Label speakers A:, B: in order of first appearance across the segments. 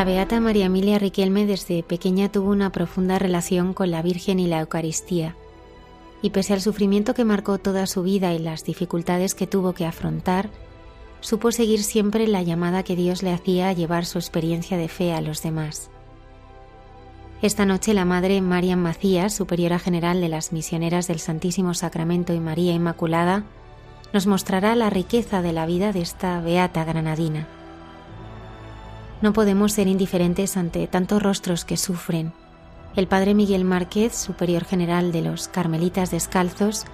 A: La beata María Emilia Riquelme desde pequeña tuvo una profunda relación con la Virgen y la Eucaristía, y pese al sufrimiento que marcó toda su vida y las dificultades que tuvo que afrontar, supo seguir siempre la llamada que Dios le hacía a llevar su experiencia de fe a los demás. Esta noche la Madre Marian Macías, Superiora General de las Misioneras del Santísimo Sacramento y María Inmaculada, nos mostrará la riqueza de la vida de esta beata granadina. No podemos ser indiferentes ante tantos rostros que sufren. El padre Miguel Márquez, superior general de los Carmelitas Descalzos,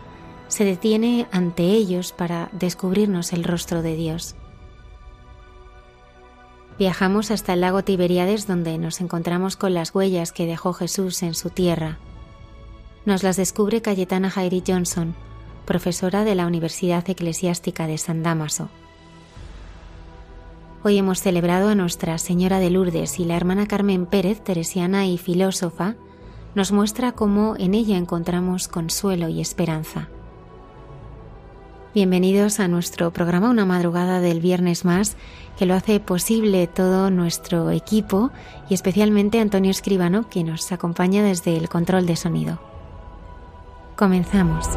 A: se detiene ante ellos para descubrirnos el rostro de Dios. Viajamos hasta el lago Tiberíades donde nos encontramos con las huellas que dejó Jesús en su tierra. Nos las descubre Cayetana Jairi Johnson, profesora de la Universidad Eclesiástica de San Damaso. Hoy hemos celebrado a Nuestra Señora de Lourdes y la hermana Carmen Pérez, teresiana y filósofa, nos muestra cómo en ella encontramos consuelo y esperanza. Bienvenidos a nuestro programa Una madrugada del viernes más, que lo hace posible todo nuestro equipo y especialmente Antonio Escribano, que nos acompaña desde el control de sonido. Comenzamos.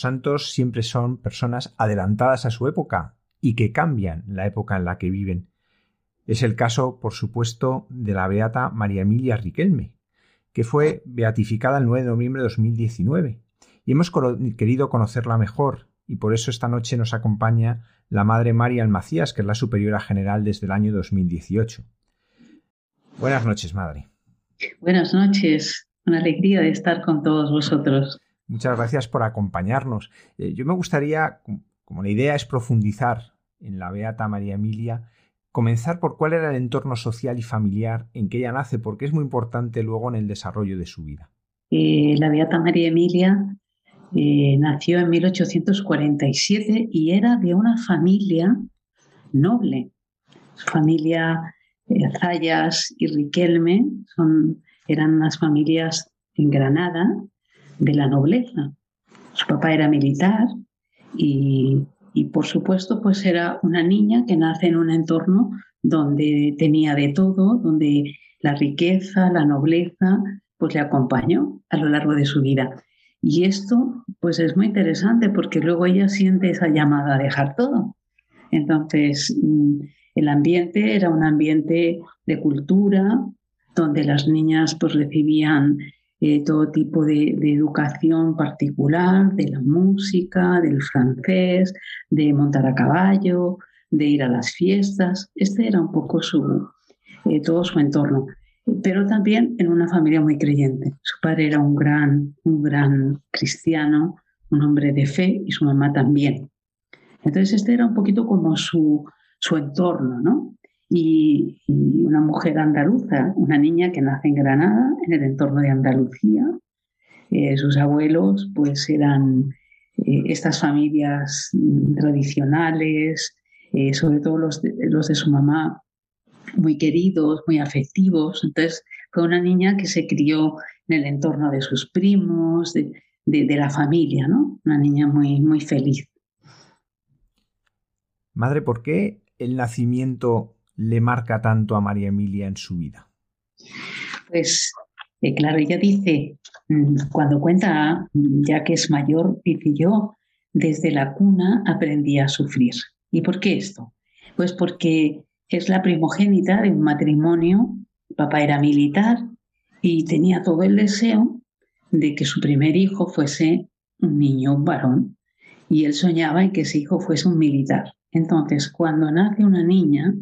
B: Santos siempre son personas adelantadas a su época y que cambian la época en la que viven. Es el caso, por supuesto, de la beata María Emilia Riquelme, que fue beatificada el 9 de noviembre de 2019. Y hemos querido conocerla mejor, y por eso esta noche nos acompaña la Madre María Almacías, que es la superiora general desde el año 2018. Buenas noches, Madre.
C: Buenas noches, una alegría de estar con todos vosotros.
B: Muchas gracias por acompañarnos. Eh, yo me gustaría, como la idea es profundizar en la Beata María Emilia, comenzar por cuál era el entorno social y familiar en que ella nace, porque es muy importante luego en el desarrollo de su vida.
C: Eh, la Beata María Emilia eh, nació en 1847 y era de una familia noble. Su familia Zayas y Riquelme son, eran unas familias en Granada de la nobleza. Su papá era militar y, y por supuesto pues era una niña que nace en un entorno donde tenía de todo, donde la riqueza, la nobleza, pues le acompañó a lo largo de su vida. Y esto, pues es muy interesante porque luego ella siente esa llamada a dejar todo. Entonces, mm, el ambiente era un ambiente de cultura, donde las niñas pues recibían eh, todo tipo de, educación particular, de la música, del francés, de montar a caballo, de ir a las fiestas. Este era un poco su, eh, todo su entorno pero también en una familia muy creyente. Su padre era un gran, un gran cristiano, un hombre de fe y su mamá también. Entonces este era un poquito como su, su entorno, ¿no? Y, una mujer andaluza, una niña que nace en Granada, en el entorno de Andalucía. Eh, sus abuelos pues eran eh, estas familias tradicionales, eh, sobre todo los de su mamá muy queridos, muy afectivos. Entonces fue una niña que se crió en el entorno de sus primos, de, la familia, ¿no? Una niña muy feliz.
B: Madre, ¿por qué el nacimiento le marca tanto a María Emilia en su vida?
C: Pues eh, claro, ella dice, mm, cuando cuenta, ya que es mayor, dice yo, desde la cuna aprendí a sufrir. ¿Y por qué esto? Pues porque es la primogénita de un matrimonio. Papá era militar y tenía todo el deseo de que su primer hijo fuese un niño, un varón. Y él soñaba en que ese hijo fuese un militar. Entonces, cuando nace una niña,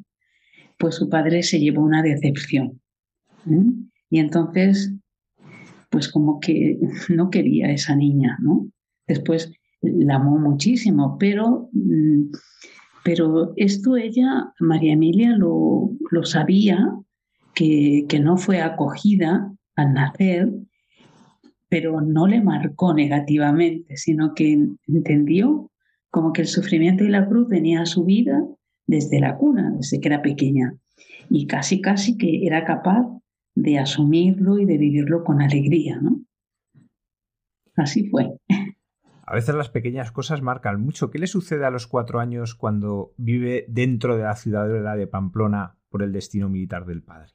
C: pues su padre se llevó una decepción. Y entonces, pues como que no quería a esa niña, ¿no? Después la amó muchísimo, pero mm, pero esto ella, María Emilia, lo, sabía, que, que no fue acogida al nacer, pero no le marcó negativamente, sino que entendió como que el sufrimiento y la cruz venía a su vida desde la cuna, desde que era pequeña, y casi, casi que era capaz de asumirlo y de vivirlo con alegría, ¿no? Así fue.
B: A veces las pequeñas cosas marcan mucho. ¿Qué le sucede a los cuatro años cuando vive dentro de la ciudad de Pamplona por el destino militar del padre?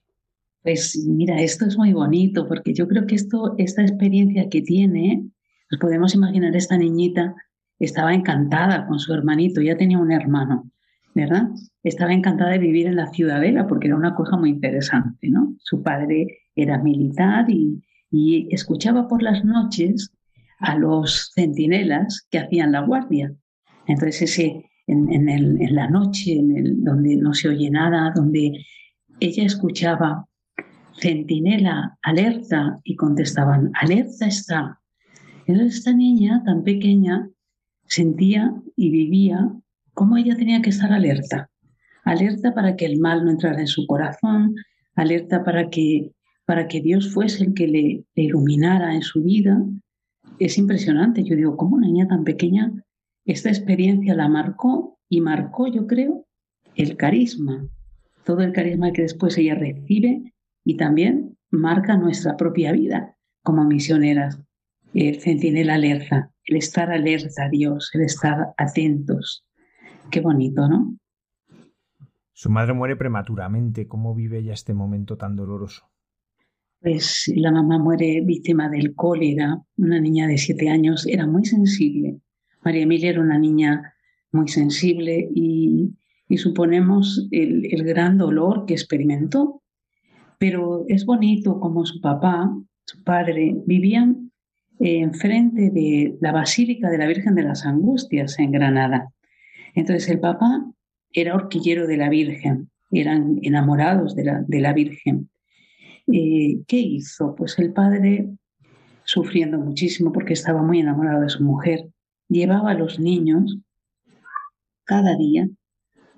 C: Pues mira, esto es muy bonito porque yo creo que esto, esta experiencia que tiene, nos podemos imaginar esta niñita estaba encantada con su hermanito, ya tenía un hermano, ¿verdad? Estaba encantada de vivir en la ciudadela porque era una cosa muy interesante, ¿no? Su padre era militar y, escuchaba por las noches a los centinelas que hacían la guardia. Entonces, en, la noche, en donde no se oye nada, donde ella escuchaba centinela, alerta, y contestaban, alerta está. Entonces, esta niña tan pequeña sentía y vivía cómo ella tenía que estar alerta. Alerta para que el mal no entrara en su corazón, alerta para que, para que Dios fuese el que le iluminara en su vida es impresionante. Yo digo, ¿cómo una niña tan pequeña esta experiencia la marcó y marcó, yo creo, el carisma, todo el carisma que después ella recibe y también marca nuestra propia vida como misioneras. El centinela alerta, el estar alerta a Dios, el estar atentos. Qué bonito, ¿no?
B: Su madre muere prematuramente. ¿Cómo vive ella este momento tan doloroso?
C: pues la mamá muere víctima del cólera, una niña de siete años, era muy sensible. María Emilia era una niña muy sensible y, suponemos el, gran dolor que experimentó. Pero es bonito como su papá, su padre, vivían enfrente de la Basílica de la Virgen de las Angustias en Granada. Entonces el papá era horquillero de la Virgen, eran enamorados de la, de la Virgen. Eh, ¿Qué hizo? Pues el padre sufriendo muchísimo porque estaba muy enamorado de su mujer, llevaba a los niños cada día,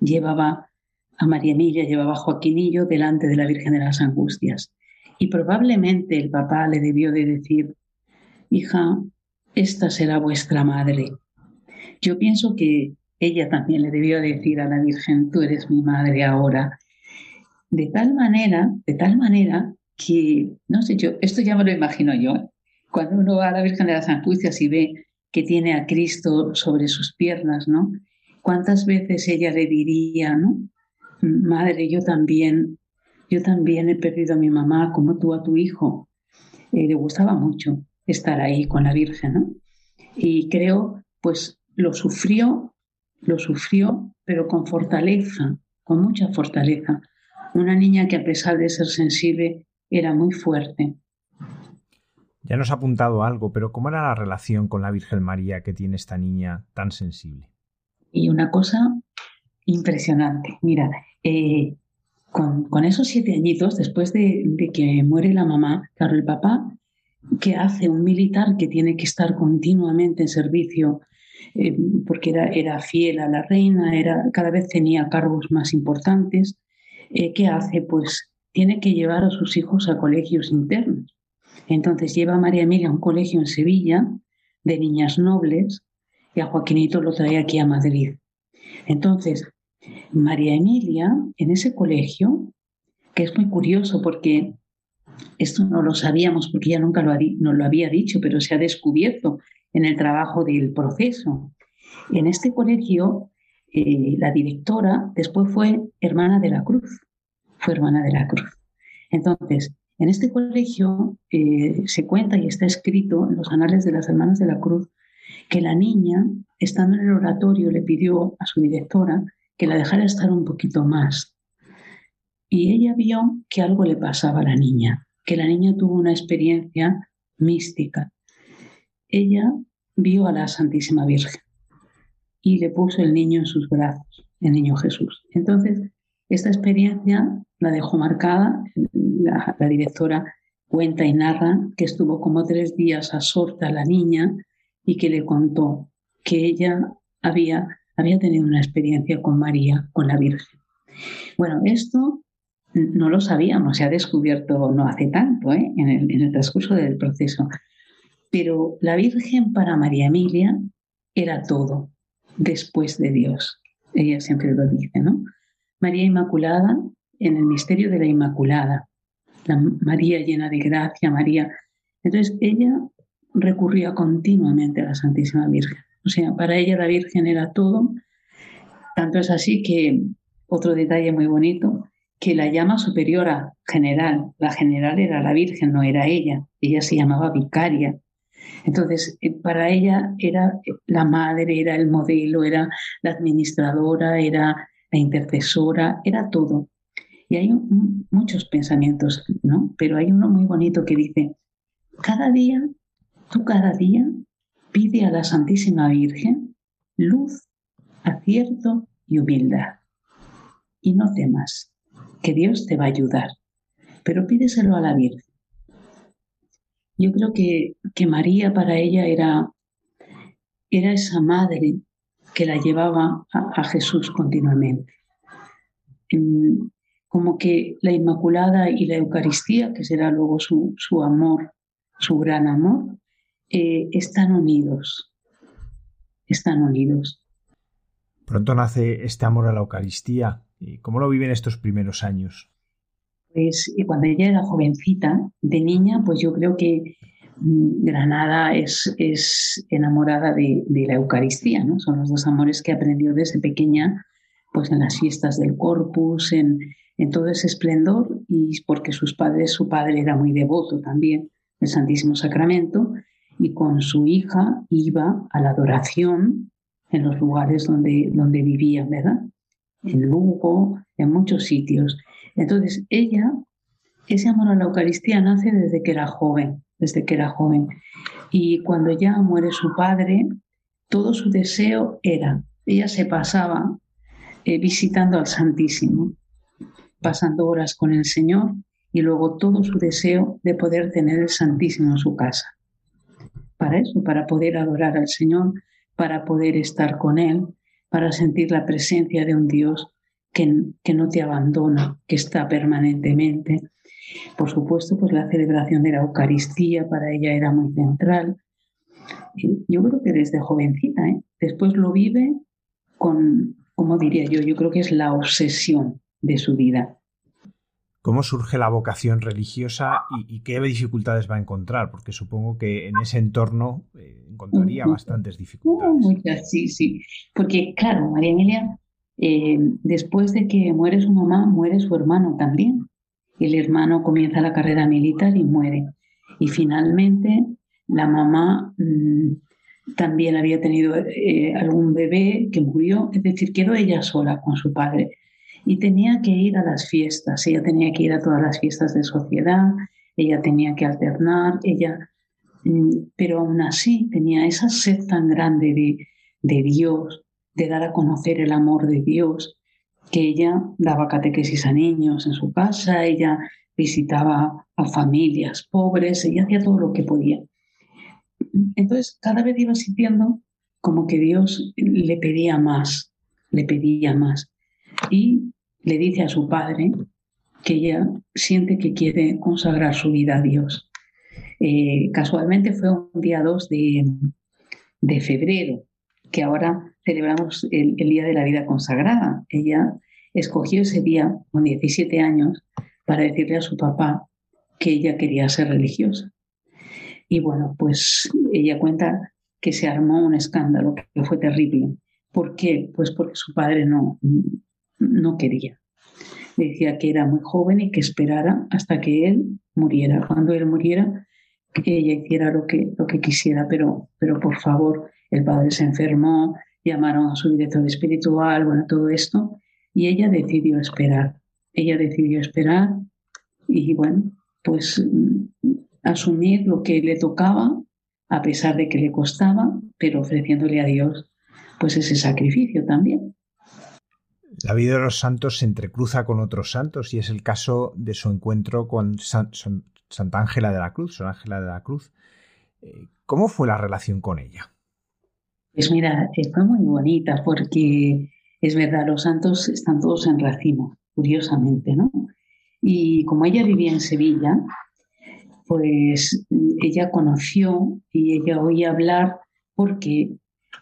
C: llevaba a María Emilia, llevaba a Joaquinillo delante de la Virgen de las Angustias. Y probablemente el papá le debió de decir, hija, esta será vuestra madre. Yo pienso que ella también le debió decir a la Virgen, tú eres mi madre ahora. De tal manera, de tal manera que, no sé, yo, esto ya me lo imagino yo, cuando uno va a la Virgen de las Angustias y ve que tiene a Cristo sobre sus piernas, ¿no? ¿Cuántas veces ella le diría, ¿no? Madre, yo también, yo también he perdido a mi mamá como tú a tu hijo. Eh, le gustaba mucho estar ahí con la Virgen, ¿no? Y creo, pues lo sufrió, lo sufrió, pero con fortaleza, con mucha fortaleza. Una niña que a pesar de ser sensible era muy fuerte.
B: Ya nos ha apuntado algo, pero ¿cómo era la relación con la Virgen María que tiene esta niña tan sensible?
C: Y una cosa impresionante. Mira, eh, con, esos siete añitos, después de, que muere la mamá, claro, el papá, ¿qué hace un militar que tiene que estar continuamente en servicio? Eh, porque era, era, fiel a la reina, era, cada vez tenía cargos más importantes. Eh, ¿Qué hace? Pues tiene que llevar a sus hijos a colegios internos. Entonces lleva a María Emilia a un colegio en Sevilla de niñas nobles y a Joaquinito lo trae aquí a Madrid. Entonces, María Emilia, en ese colegio, que es muy curioso porque esto no lo sabíamos porque ella nunca lo, lo había dicho, pero se ha descubierto en el trabajo del proceso. En este colegio, eh, la directora después fue hermana de la Cruz, fue hermana de la Cruz. Entonces, en este colegio eh, se cuenta y está escrito en los anales de las hermanas de la Cruz que la niña, estando en el oratorio, le pidió a su directora que la dejara estar un poquito más. Y ella vio que algo le pasaba a la niña, que la niña tuvo una experiencia mística. Ella vio a la Santísima Virgen y le puso el niño en sus brazos, el niño Jesús. Entonces, esta experiencia la dejó marcada. La, directora cuenta y narra que estuvo como tres días absorta la niña y que le contó que ella había, había tenido una experiencia con María, con la Virgen. Bueno, esto no lo sabíamos, se ha descubierto no hace tanto, ¿eh? en el transcurso del proceso. Pero la Virgen para María Emilia era todo después de Dios. Ella siempre lo dice, ¿no? María Inmaculada en el misterio de la Inmaculada, la María llena de gracia, María. Entonces ella recurría continuamente a la Santísima Virgen. O sea, para ella la Virgen era todo. Tanto es así que, otro detalle muy bonito, que la llama superiora general, la general era la Virgen, no era ella, ella se llamaba vicaria. Entonces, eh, para ella era la madre, era el modelo, era la administradora, era la intercesora, era todo. Y hay muchos pensamientos, ¿no? Pero hay uno muy bonito que dice, cada día Tú cada día pide a la Santísima Virgen luz, acierto y humildad. Y no temas, que Dios te va a ayudar, pero pídeselo a la Virgen. Yo creo que, que María para ella era, era esa madre que la llevaba a, Jesús continuamente. como que la Inmaculada y la Eucaristía, que será luego su, su amor, su gran amor, eh, están unidos, están unidos.
B: Pronto nace este amor a la Eucaristía. ¿Y ¿Cómo lo viven estos primeros años?
C: Pues cuando ella era jovencita, de niña, pues yo creo que mm, Granada es, es enamorada de, la Eucaristía, ¿no? Son los dos amores que aprendió desde pequeña, pues en las fiestas del Corpus, en, en todo ese esplendor, y porque sus padres, su padre era muy devoto también del Santísimo Sacramento, y con su hija iba a la adoración en los lugares donde, donde vivían, ¿verdad? En Lugo, en muchos sitios. Entonces, ella, ese amor a la Eucaristía nace desde que era joven, desde que era joven. Y cuando ya muere su padre, todo su deseo era, ella se pasaba eh, visitando al Santísimo, pasando horas con el Señor y luego todo su deseo de poder tener el Santísimo en su casa para eso, para poder adorar al Señor, para poder estar con Él, para sentir la presencia de un Dios que, que no te abandona, que está permanentemente. Por supuesto, pues la celebración de la Eucaristía para ella era muy central. Yo creo que desde jovencita, ¿eh? después lo vive con, como diría yo, yo creo que es la obsesión de su vida.
B: ¿Cómo surge la vocación religiosa y, qué dificultades va a encontrar? Porque supongo que en ese entorno eh, encontraría bastantes dificultades.
C: muchas, sí, sí. Porque, claro, María Emilia, eh, después de que muere su mamá, muere su hermano también. El hermano comienza la carrera militar y muere. Y finalmente la mamá mm, también había tenido eh, algún bebé que murió, es decir, quedó ella sola con su padre. Y tenía que ir a las fiestas, ella tenía que ir a todas las fiestas de sociedad, ella tenía que alternar, ella, mm, pero aún así tenía esa sed tan grande de, de Dios, de dar a conocer el amor de Dios, que ella daba catequesis a niños en su casa, ella visitaba a familias pobres, ella hacía todo lo que podía. Entonces, cada vez iba sintiendo como que Dios le pedía más, le pedía más. Y le dice a su padre que ella siente que quiere consagrar su vida a Dios. Eh, casualmente fue un día 2 de, febrero, que ahora celebramos el, Día de la Vida Consagrada. Ella escogió ese día, con 17 años, para decirle a su papá que ella quería ser religiosa. Y bueno, pues ella cuenta que se armó un escándalo que fue terrible. ¿Por qué? Pues porque su padre no, no quería. Decía que era muy joven y que esperara hasta que él muriera. Cuando él muriera, que ella hiciera lo que, lo que quisiera, pero, pero por favor, el padre se enfermó, llamaron a su director espiritual, bueno, todo esto, y ella decidió esperar. Ella decidió esperar y, bueno, pues mm, asumir lo que le tocaba, a pesar de que le costaba, pero ofreciéndole a Dios, pues ese sacrificio también.
B: La vida de los santos se entrecruza con otros santos y es el caso de su encuentro con Santa Ángela de la Cruz, Santa Ángela de la Cruz. Eh, ¿Cómo fue la relación con ella?
C: Pues mira, fue muy bonita porque es verdad, los santos están todos en racimo, curiosamente, ¿no? Y como ella vivía en Sevilla, pues ella conoció y ella oía hablar porque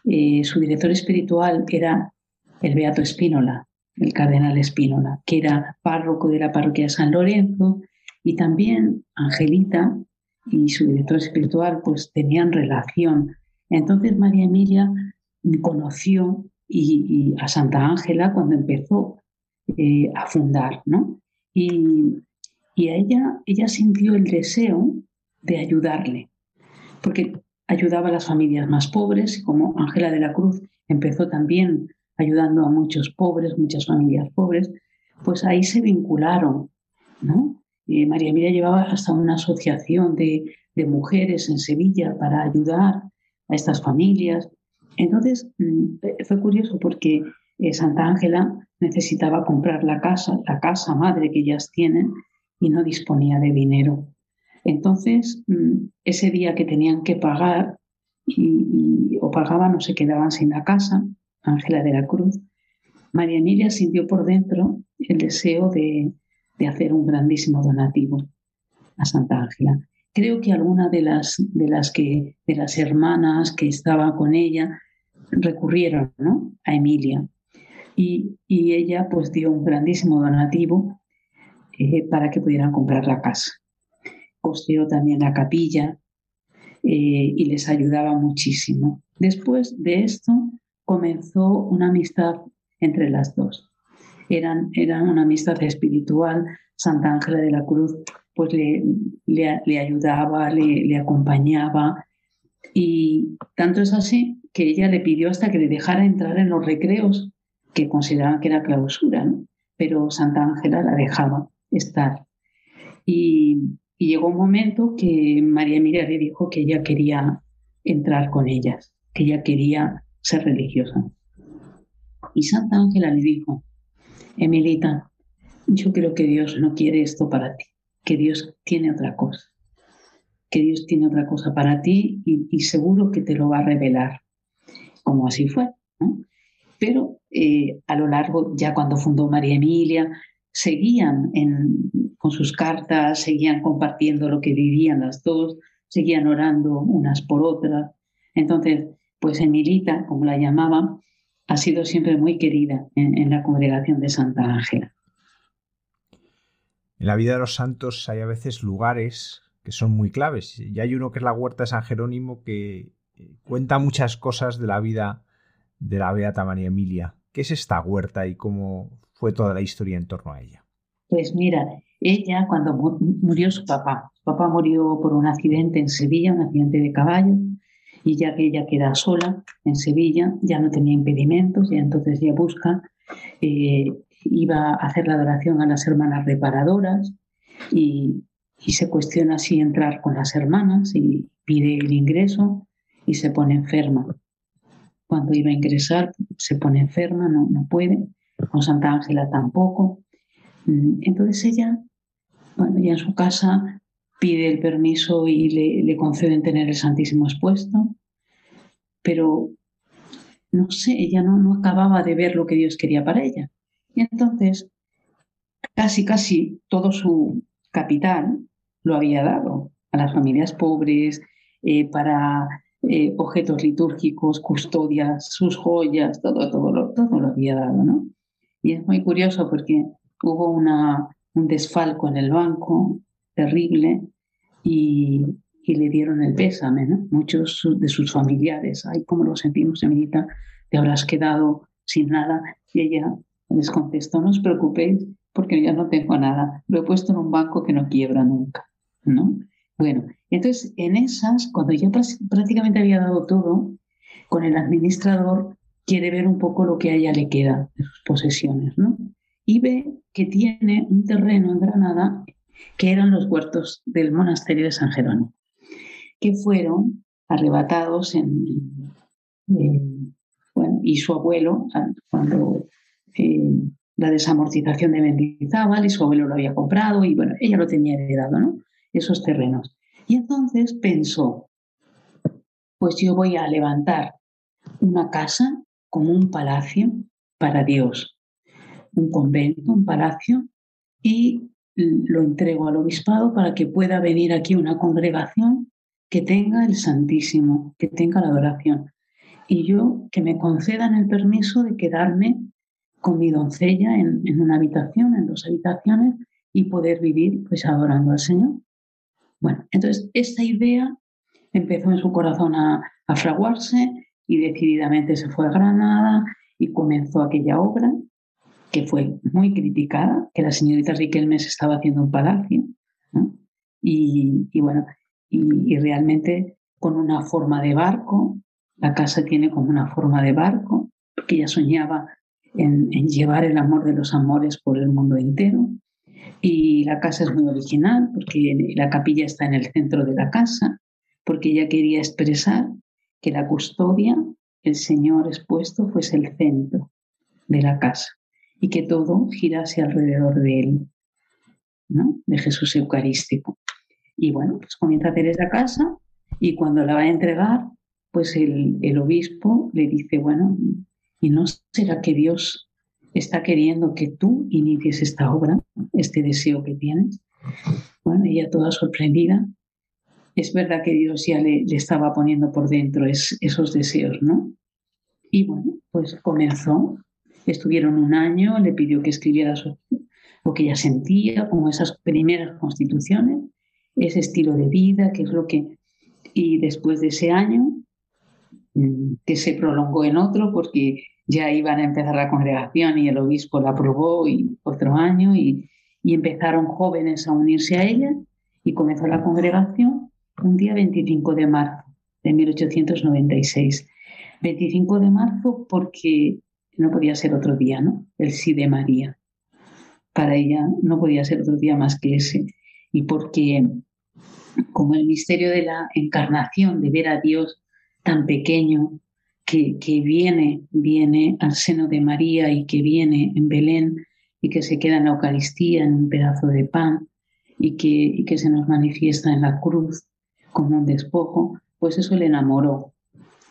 C: eh, su director espiritual era el Beato Espínola, el cardenal Espínola, que era párroco de la parroquia de San Lorenzo, y también Angelita y su director espiritual pues tenían relación. Entonces María Emilia conoció y, a Santa Ángela cuando empezó eh, a fundar, ¿no? Y, y a ella, ella sintió el deseo de ayudarle, porque ayudaba a las familias más pobres, como Ángela de la Cruz empezó también ayudando a muchos pobres, muchas familias pobres, pues ahí se vincularon, ¿no? María Emilia llevaba hasta una asociación de, mujeres en Sevilla para ayudar a estas familias. Entonces, mm, fue curioso porque eh, Santa Ángela necesitaba comprar la casa, la casa madre que ellas tienen, y no disponía de dinero. Entonces, mm, ese día que tenían que pagar y, o pagaban o se quedaban sin la casa, Ángela de la Cruz, María Emilia sintió por dentro el deseo de, hacer un grandísimo donativo a Santa Ángela. Creo que alguna de las, de las, que, de las hermanas que estaba con ella recurrieron a Emilia y, ella pues dio un grandísimo donativo eh, para que pudieran comprar la casa. Costeó también la capilla eh, y les ayudaba muchísimo. Después de esto, comenzó una amistad entre las dos. Eran, eran una amistad espiritual. Santa Ángela de la Cruz pues le, le, ayudaba, le, acompañaba. Y tanto es así que ella le pidió hasta que le dejara entrar en los recreos, que consideraban que era clausura, pero Santa Ángela la dejaba estar. Y, y, llegó un momento que María Emilia le dijo que ella quería entrar con ellas, que ella quería ser religiosa. Y Santa Ángela le dijo, Emilita, yo creo que Dios no quiere esto para ti, que Dios tiene otra cosa. que Dios tiene otra cosa para ti y, seguro que te lo va a revelar, como así fue. Pero eh, a lo largo, ya cuando fundó María Emilia, seguían con sus cartas, seguían compartiendo lo que vivían las dos, seguían orando unas por otras. Entonces, pues Emilita, como la llamaban, ha sido siempre muy querida en, la congregación de Santa Ángela.
B: En la vida de los santos hay a veces lugares que son muy claves. Y hay uno que es la Huerta de San Jerónimo que eh, cuenta muchas cosas de la vida de la Beata María Emilia. ¿Qué es esta huerta y cómo fue toda la historia en torno a ella?
C: Pues mira, ella cuando murió su papá, su papá murió por un accidente en Sevilla, un accidente de caballo, y ya que ella queda sola en Sevilla, ya no tenía impedimentos, y entonces ella busca, eh, iba a hacer la adoración a las hermanas reparadoras y, se cuestiona si entrar con las hermanas y pide el ingreso y se pone enferma. Cuando iba a ingresar se pone enferma, no, no puede, con Santa Ángela tampoco. Mm, entonces ella, bueno, ya en su casa pide el permiso y le, le conceden tener el Santísimo expuesto, pero no sé, ella no, no acababa de ver lo que Dios quería para ella. Y entonces, casi, casi todo su capital lo había dado a las familias pobres, eh, para eh, objetos litúrgicos, custodias, sus joyas, todo, todo, lo, todo lo había dado, ¿no? Y es muy curioso porque hubo una, un desfalco en el banco terrible y, y le dieron el pésame, ¿no? Muchos de sus familiares, ay, cómo lo sentimos, Emilita, te habrás quedado sin nada. Y ella les contestó, no os preocupéis porque ya no tengo nada, lo he puesto en un banco que no quiebra nunca. ¿no? Bueno, entonces en esas, cuando ya prácticamente había dado todo, con el administrador quiere ver un poco lo que a ella le queda de sus posesiones, ¿no? Y ve que tiene un terreno en Granada que eran los huertos del monasterio de San Jerónimo, que fueron arrebatados en, bueno, y su abuelo, cuando eh, la desamortización de Mendizábal, y su abuelo lo había comprado, y bueno, ella lo tenía heredado, ¿no? esos terrenos. Y entonces pensó, pues yo voy a levantar una casa como un palacio para Dios, un convento, un palacio, y lo entrego al obispado para que pueda venir aquí una congregación que tenga el Santísimo, que tenga la adoración. Y yo que me concedan el permiso de quedarme con mi doncella en, en una habitación, en dos habitaciones, y poder vivir pues adorando al Señor. Bueno, entonces esta idea empezó en su corazón a, fraguarse y decididamente se fue a Granada y comenzó aquella obra que fue muy criticada, que la señorita Riquelme se estaba haciendo un palacio, y, bueno, y, realmente con una forma de barco, la casa tiene como una forma de barco, porque ella soñaba en llevar el amor de los amores por el mundo entero, y la casa es muy original porque la capilla está en el centro de la casa, porque ella quería expresar que la custodia, el Señor expuesto, fuese el centro de la casa y que todo girase alrededor de él, ¿no? de Jesús Eucarístico. Y bueno, pues comienza a hacer esa casa y cuando la va a entregar, pues el, el obispo le dice, bueno, ¿y no será que Dios está queriendo que tú inicies esta obra, este deseo que tienes. Bueno, ella toda sorprendida. Es verdad que Dios ya le, estaba poniendo por dentro esos deseos, ¿no? Y bueno, pues comenzó. Estuvieron un año, le pidió que escribiera lo que ella sentía, como esas primeras constituciones, ese estilo de vida, que es lo que... Y después de ese año, mm, que se prolongó en otro, porque ya iban a empezar la congregación y el obispo la aprobó y otro año y, empezaron jóvenes a unirse a ella y comenzó la congregación un día 25 de marzo de 1896. 25 de marzo porque no podía ser otro día, ¿no? El sí de María. Para ella no podía ser otro día más que ese. Y porque como el misterio de la encarnación, de ver a Dios tan pequeño, que, viene, viene al seno de María y que viene en Belén y que se queda en la Eucaristía, en un pedazo de pan y que, que se nos manifiesta en la cruz, como un despojo, pues eso le enamoró,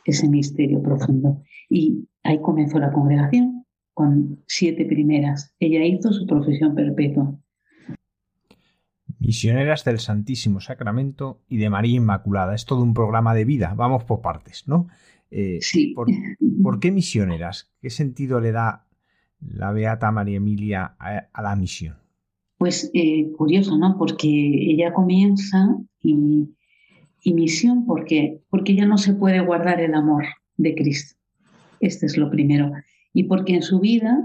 C: ese misterio profundo. Y ahí comenzó la congregación con siete primeras. Ella hizo su profesión perpetua.
B: Misioneras del Santísimo Sacramento y de María Inmaculada. Es todo un programa de vida. Vamos por partes, ¿no?
C: Eh, sí.
B: ¿por, qué misioneras? ¿Qué sentido le da la Beata María Emilia a, la misión?
C: Pues eh, curioso, ¿no? Porque ella comienza y, y misión, ¿por qué? Porque ella no se puede guardar el amor de Cristo. Este es lo primero. Y porque en su vida,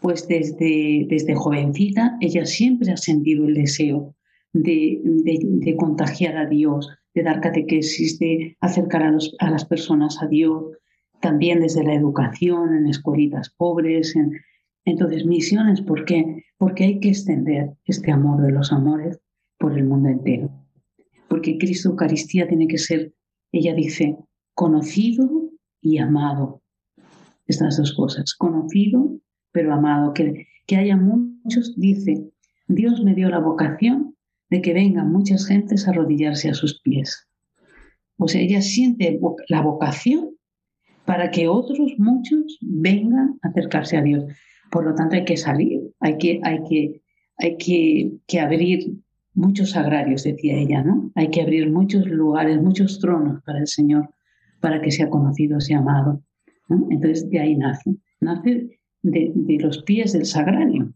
C: pues desde, desde jovencita, ella siempre ha sentido el deseo de, de, contagiar a Dios, de dar catequesis, de acercar a, los, a, las personas a Dios, también desde la educación, en escuelitas pobres. En... Entonces, misiones, ¿por qué? Porque hay que extender este amor de los amores por el mundo entero. Porque Cristo Eucaristía tiene que ser, ella dice, conocido y amado. Estas dos cosas, conocido pero amado. Que, que haya muchos, dice, Dios me dio la vocación de que vengan muchas gentes a arrodillarse a sus pies. O sea, ella siente la vocación para que otros, muchos, vengan a acercarse a Dios. Por lo tanto, hay que salir, hay que, hay que, hay que, que abrir muchos agrarios, decía ella, ¿no? Hay que abrir muchos lugares, muchos tronos para el Señor, para que sea conocido, sea amado. Entonces, de ahí nace, nace de, de los pies del sagrario.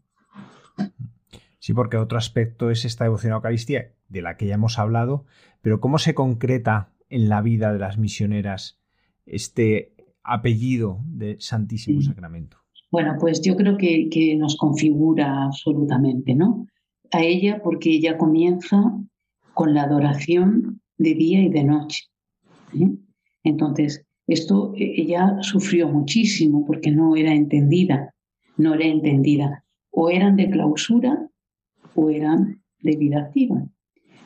B: Sí, porque otro aspecto es esta devoción a la Eucaristía, de la que ya hemos hablado, pero ¿cómo se concreta en la vida de las misioneras este apellido de Santísimo Sacramento?
C: Bueno, pues yo creo que, que, nos configura absolutamente, ¿no? A ella porque ella comienza con la adoración de día y de noche. Entonces, esto ella sufrió muchísimo porque no era entendida, no era entendida. O eran de clausura eran de vida activa.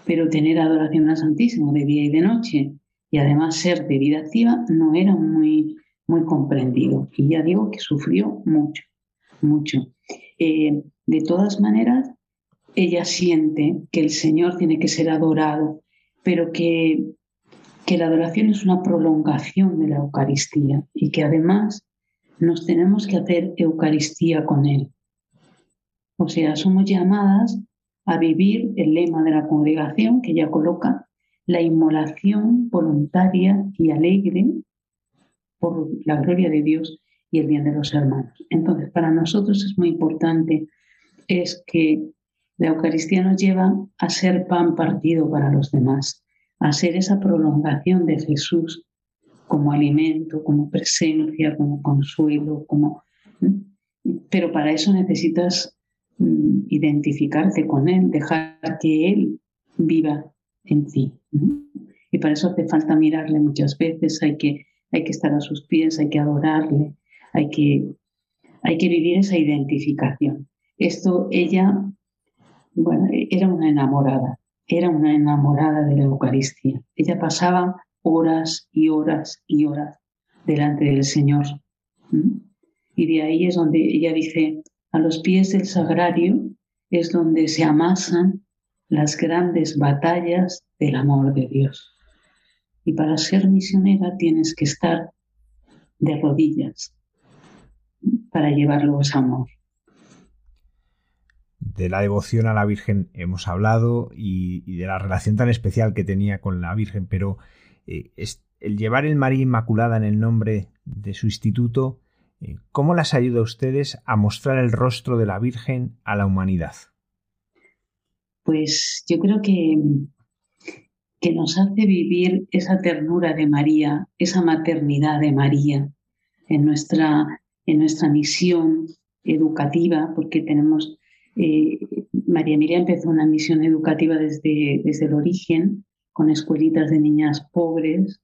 C: Pero tener adoración al Santísimo de día y de noche y además ser de vida activa no era muy, muy comprendido. Y ya digo que sufrió mucho, mucho. Eh, de todas maneras, ella siente que el Señor tiene que ser adorado, pero que, que la adoración es una prolongación de la Eucaristía y que además nos tenemos que hacer Eucaristía con Él. O sea, somos llamadas a vivir el lema de la congregación que ya coloca, la inmolación voluntaria y alegre por la gloria de Dios y el bien de los hermanos. Entonces, para nosotros es muy importante es que la Eucaristía nos lleva a ser pan partido para los demás, a ser esa prolongación de Jesús como alimento, como presencia, como consuelo, como... Pero para eso necesitas identificarte con Él, dejar que Él viva en ti. Y para eso hace falta mirarle muchas veces, hay que, hay que estar a sus pies, hay que adorarle, hay que, hay que vivir esa identificación. Esto ella, bueno, era una enamorada, era una enamorada de la Eucaristía. Ella pasaba horas y horas y horas delante del Señor. Y de ahí es donde ella dice, a los pies del sagrario es donde se amasan las grandes batallas del amor de Dios. Y para ser misionera tienes que estar de rodillas para llevarlo ese amor.
B: De la devoción a la Virgen hemos hablado y, de la relación tan especial que tenía con la Virgen, pero eh, el llevar el María Inmaculada en el nombre de su instituto ¿Cómo las ayuda a ustedes a mostrar el rostro de la Virgen a la humanidad?
C: Pues yo creo que, que nos hace vivir esa ternura de María, esa maternidad de María en nuestra, en nuestra misión educativa, porque tenemos, eh, María Emilia empezó una misión educativa desde, desde el origen, con escuelitas de niñas pobres,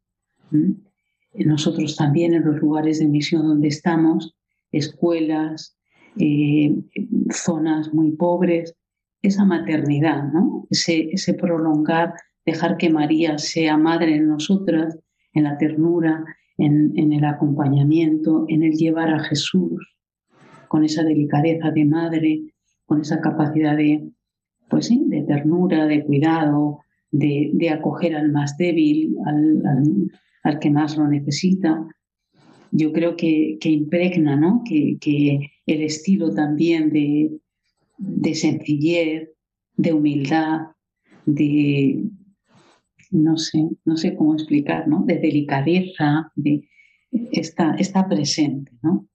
C: nosotros también en los lugares de misión donde estamos, escuelas, eh, zonas muy pobres, esa maternidad, ¿no? ese, ese prolongar, dejar que María sea madre en nosotras, en la ternura, en, en el acompañamiento, en el llevar a Jesús, con esa delicadeza de madre, con esa capacidad de, pues sí, de ternura, de cuidado, de, acoger al más débil, al, que más lo necesita. Yo creo que, impregna, ¿no? Que, el estilo también de, de sencillez, de humildad, de, no sé, no sé cómo explicar, ¿no? De delicadeza, de, está, está presente, ¿no?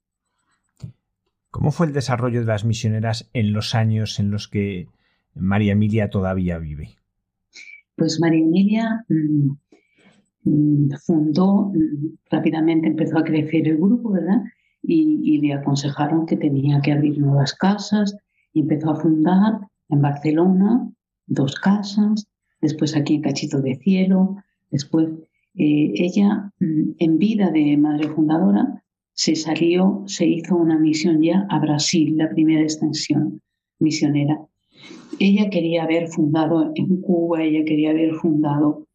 B: ¿Cómo fue el desarrollo de las misioneras en los años en los que María Emilia todavía vive?
C: Pues María Emilia mm, fundó, mm, rápidamente empezó a crecer el grupo, ¿verdad? Y, le aconsejaron que tenía que abrir nuevas casas y empezó a fundar en Barcelona dos casas, después aquí en Cachito de Cielo, después eh, ella en vida de madre fundadora se salió, se hizo una misión ya a Brasil, la primera extensión misionera ella quería haber fundado en Cuba, ella quería haber fundado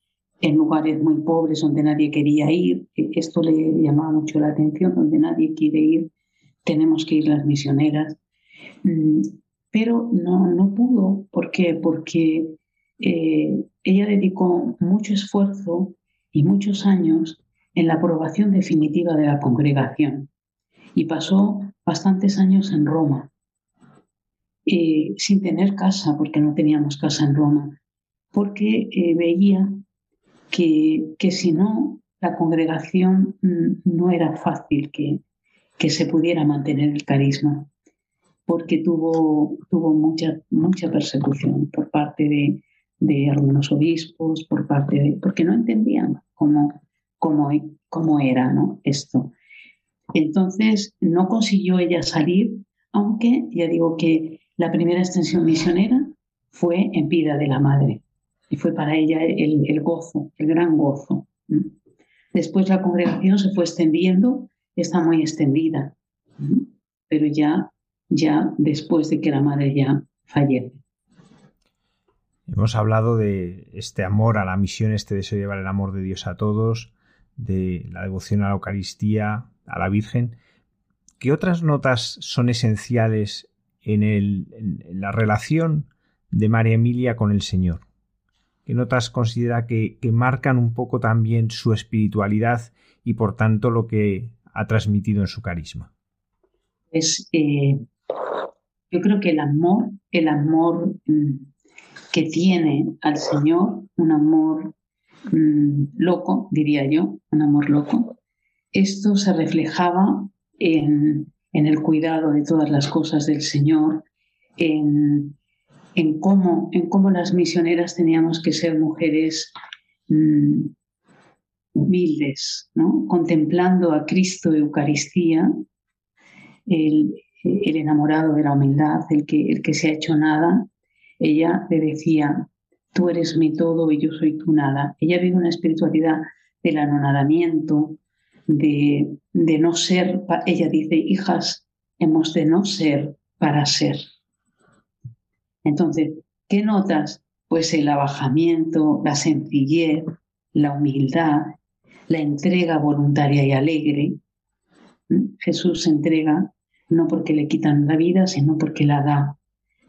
C: en lugares muy pobres donde nadie quería ir. Esto le llamaba mucho la atención, donde nadie quiere ir, tenemos que ir las misioneras. Mm, pero no, no pudo. ¿Por qué? Porque eh, ella dedicó mucho esfuerzo y muchos años en la aprobación definitiva de la congregación y pasó bastantes años en Roma. Eh, sin tener casa, porque no teníamos casa en Roma, porque eh, veía que, que, si no, la congregación mm, no era fácil que, que se pudiera mantener el carisma, porque tuvo, tuvo mucha, mucha persecución por parte de, de algunos obispos, por parte de, porque no entendían cómo, cómo, cómo era ¿no? esto. Entonces no consiguió ella salir, aunque ya digo que la primera extensión misionera fue en vida de la madre y fue para ella el, gozo, el gran gozo. Después la congregación se fue extendiendo, está muy extendida, pero ya, ya después de que la madre ya fallece.
B: Hemos hablado de este amor a la misión, este deseo de llevar el amor de Dios a todos, de la devoción a la Eucaristía, a la Virgen. ¿Qué otras notas son esenciales en, la relación de María Emilia con el Señor. ¿Qué notas considera que, marcan un poco también su espiritualidad y por tanto lo que ha transmitido en su carisma?
C: Es, eh, yo creo que el amor, el amor mm, que tiene al Señor, un amor mm, loco, diría yo, un amor loco, esto se reflejaba en, en el cuidado de todas las cosas del Señor, en, cómo, en cómo las misioneras teníamos que ser mujeres mm, humildes, contemplando a Cristo Eucaristía, el, enamorado de la humildad, el que, el que se ha hecho nada. Ella le decía, tú eres mi todo y yo soy tu nada. Ella vive una espiritualidad del anonadamiento, de, no ser, ella dice, hijas, hemos de no ser para ser. Entonces, ¿qué notas? Pues el abajamiento, la sencillez, la humildad, la entrega voluntaria y alegre. ¿Mm? Jesús se entrega no porque le quitan la vida, sino porque la da.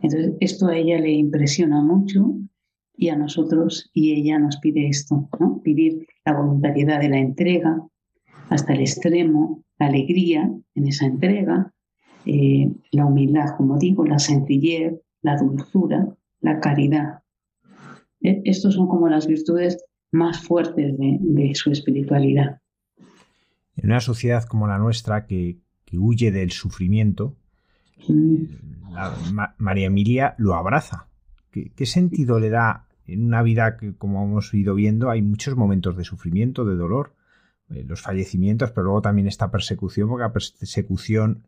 C: Entonces, esto a ella le impresiona mucho y a nosotros, y ella nos pide esto, ¿no? La voluntariedad de la entrega, hasta el extremo, la alegría en esa entrega, eh, la humildad, como digo, la sencillez, la dulzura, la caridad. E, estos son como las virtudes más fuertes de, su espiritualidad.
B: En una sociedad como la nuestra que, huye del sufrimiento, María Emilia lo abraza. ¿Qué, ¿Qué, sentido le da en una vida que, como hemos ido viendo, hay muchos momentos de sufrimiento, de dolor? Eh, los fallecimientos, pero luego también esta persecución, porque la persecución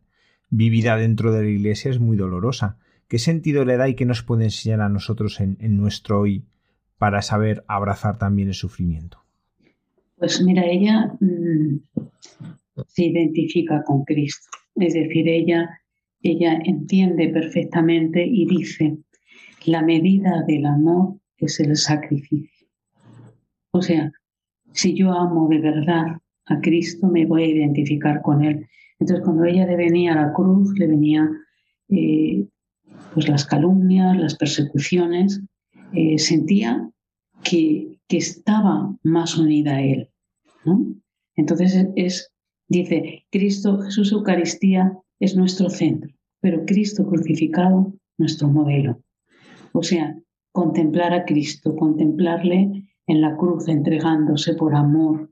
B: vivida dentro de la iglesia es muy dolorosa. ¿Qué sentido le da y qué nos puede enseñar a nosotros en, nuestro hoy para saber abrazar también el sufrimiento?
C: Pues mira, ella mm, se identifica con Cristo, es decir, ella, ella entiende perfectamente y dice, la medida del amor es el sacrificio. O sea, si yo amo de verdad a Cristo, me voy a identificar con Él. Entonces, cuando ella le venía a la cruz, le venía eh, pues las calumnias, las persecuciones, eh, sentía que, que estaba más unida a Él. ¿no? Entonces es, dice, Cristo, Jesús Eucaristía es nuestro centro, pero Cristo crucificado nuestro modelo. O sea, contemplar a Cristo, contemplarle en la cruz, entregándose por amor.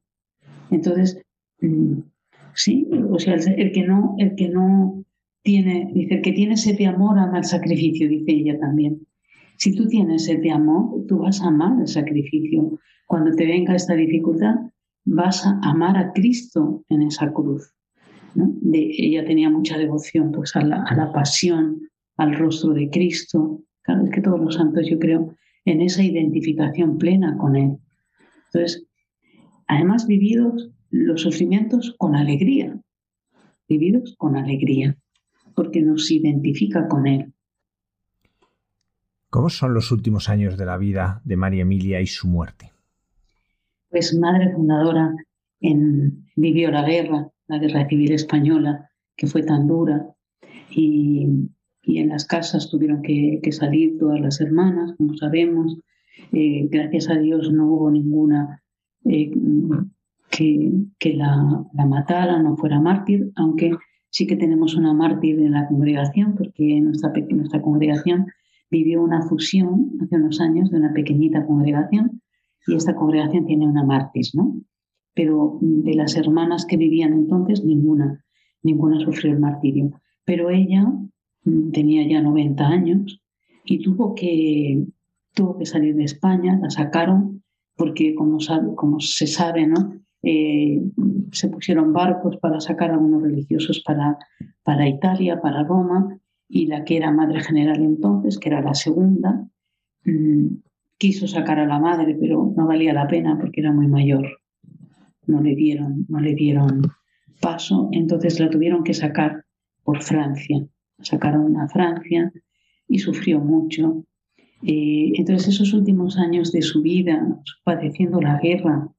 C: Entonces, mm, sí, o sea, el, que no, el que no dice, que tiene de amor ama el sacrificio, dice ella también. Si tú tienes de amor, tú vas a amar el sacrificio. Cuando te venga esta dificultad, vas a amar a Cristo en esa cruz. De, ella tenía mucha devoción pues, a, la, a la pasión, al rostro de Cristo. Claro, es que todos los santos, yo creo, en esa identificación plena con Él. Entonces, además vividos los sufrimientos con alegría, vividos con alegría, porque nos identifica con Él.
B: ¿Cómo son los últimos años de la vida de María Emilia y su muerte?
C: Pues madre fundadora en, vivió la guerra, la guerra civil española, que fue tan dura, y y en las casas tuvieron que, salir todas las hermanas, como sabemos. Eh, gracias a Dios no hubo ninguna eh, que, que la, la, matara, no fuera mártir, aunque sí que tenemos una mártir en la congregación, porque nuestra, nuestra congregación vivió una fusión hace unos años de una pequeñita congregación y esta congregación tiene una mártir, ¿no? Pero de las hermanas que vivían entonces, ninguna, ninguna sufrió el martirio. Pero ella tenía ya 90 años y tuvo que, tuvo que salir de España, la sacaron porque como, como se sabe, ¿no? Eh, se pusieron barcos para sacar a algunos religiosos para, para Italia, para Roma, y la que era madre general entonces, que era la segunda, mm, quiso sacar a la madre, pero no valía la pena porque era muy mayor. No le dieron, no le dieron paso, entonces la tuvieron que sacar por Francia sacaron a Francia y sufrió mucho. Eh, entonces esos últimos años de su vida, padeciendo la guerra,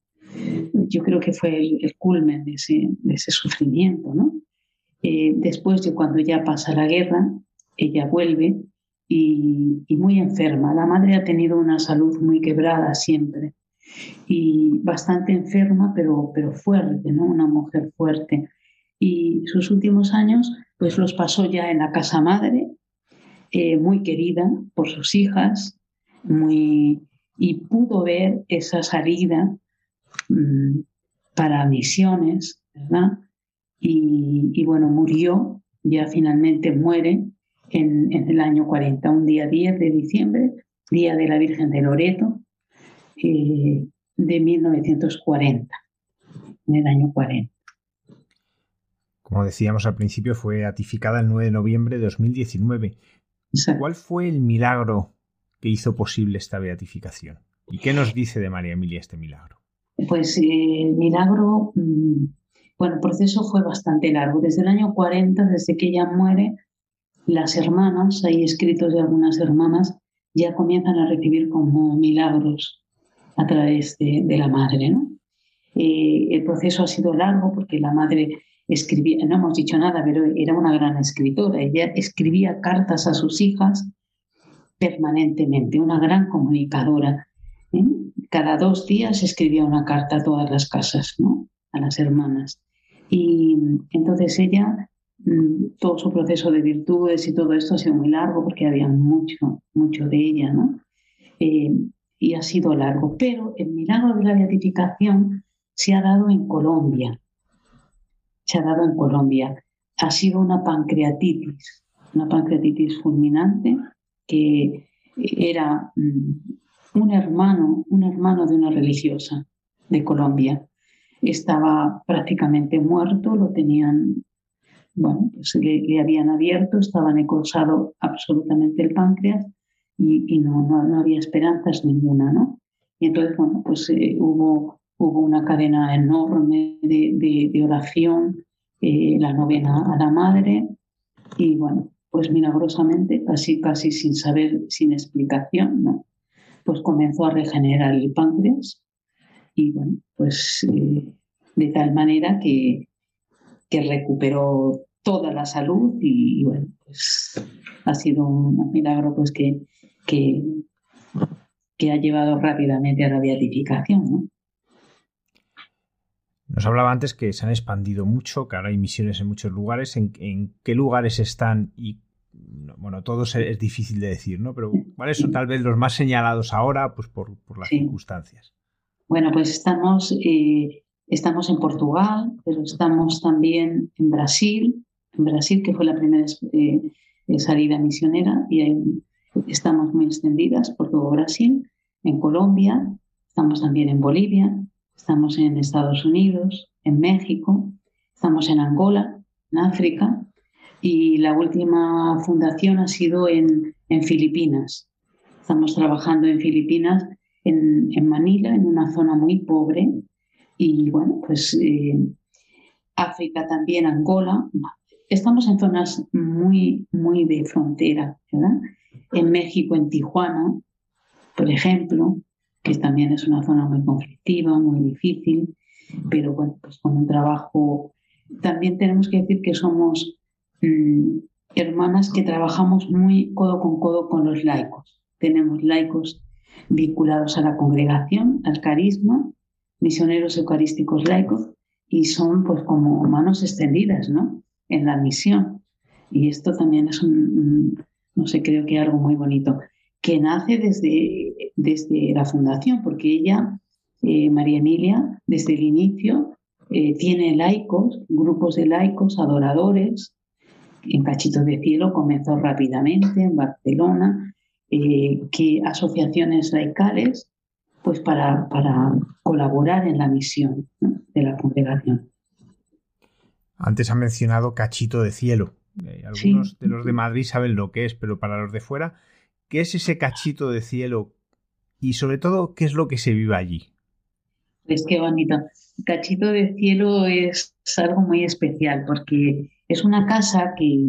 C: yo creo que fue el, culmen de ese, sufrimiento. ¿no? Eh, después de cuando ya pasa la guerra, ella vuelve y, muy enferma. La madre ha tenido una salud muy quebrada siempre y bastante enferma, pero, pero fuerte, ¿no? una mujer fuerte. Y sus últimos años pues los pasó ya en la casa madre, eh, muy querida por sus hijas, muy, y pudo ver esa salida mm, para misiones, ¿verdad? Y, bueno, murió, ya finalmente muere en, el año 40, un día 10 de diciembre, día de la Virgen de Loreto, eh, de 1940, en el año 40.
B: Como decíamos al principio, fue beatificada el 9 de noviembre de 2019. ¿Cuál fue el milagro que hizo posible esta beatificación? ¿Y qué nos dice de María Emilia este milagro?
C: Pues eh, el milagro, mm, bueno, el proceso fue bastante largo. Desde el año 40, desde que ella muere, las hermanas, hay escritos de algunas hermanas, ya comienzan a recibir como milagros a través de, la madre. Eh, el proceso ha sido largo porque la madre escribía, no hemos dicho nada, pero era una gran escritora. Ella escribía cartas a sus hijas permanentemente, una gran comunicadora. Cada dos días escribía una carta a todas las casas, ¿no? a las hermanas. Y entonces ella, mm, todo su proceso de virtudes y todo esto ha sido muy largo porque había mucho, mucho de ella, ¿no? Eh, y ha sido largo. Pero el milagro de la beatificación se ha dado en Colombia se ha dado en Colombia. Ha sido una pancreatitis, una pancreatitis fulminante que era mm, un hermano, un hermano de una religiosa de Colombia. Estaba prácticamente muerto, lo tenían, bueno, pues le, habían abierto, estaba necrosado absolutamente el páncreas y, no, no, había esperanzas ninguna, ¿no? Y entonces, bueno, pues eh, hubo hubo una cadena enorme de, oración, eh, la novena a la madre, y bueno, pues milagrosamente, casi, casi sin saber, sin explicación, ¿no? Pues comenzó a regenerar el páncreas y bueno, pues eh, de tal manera que, que recuperó toda la salud y, bueno, pues ha sido un, milagro pues que, que, que ha llevado rápidamente a la beatificación.
B: Nos hablaba antes que se han expandido mucho, que ahora hay misiones en muchos lugares. ¿En, qué lugares están? Y bueno, todos es difícil de decir, ¿no? Pero ¿cuáles son tal vez los más señalados ahora, pues por, las circunstancias?
C: Bueno, pues estamos, eh, estamos en Portugal, pero estamos también en Brasil, en Brasil que fue la primera eh, salida misionera y hay Estamos muy extendidas por todo Brasil, en Colombia, estamos también en Bolivia, estamos en Estados Unidos, en México, estamos en Angola, en África, y la última fundación ha sido en, Filipinas. Estamos trabajando en Filipinas, en, Manila, en una zona muy pobre, y bueno, pues eh, África también, Angola. Estamos en zonas muy, muy de frontera, ¿verdad? en México, en Tijuana, por ejemplo, que también es una zona muy conflictiva, muy difícil, pero bueno, pues con un trabajo. También tenemos que decir que somos mm, hermanas que trabajamos muy codo con codo con los laicos. Tenemos laicos vinculados a la congregación, al carisma, misioneros eucarísticos laicos, y son pues como manos extendidas, ¿no? En la misión. Y esto también es un, no sé, creo que algo muy bonito, que nace desde, desde la fundación, porque ella, eh, María Emilia, desde el inicio, eh, tiene laicos, grupos de laicos, adoradores. En Cachito de Cielo comenzó rápidamente, en Barcelona, eh, que asociaciones laicales, pues para, para colaborar en la misión de la congregación.
B: Antes ha mencionado Cachito de Cielo. Eh, algunos de los de Madrid saben lo que es, pero para los de fuera, ¿qué es ese cachito de cielo? Y sobre todo, ¿qué es lo que se vive allí?
C: Pues qué bonito. Cachito de cielo es algo muy especial porque es una casa que,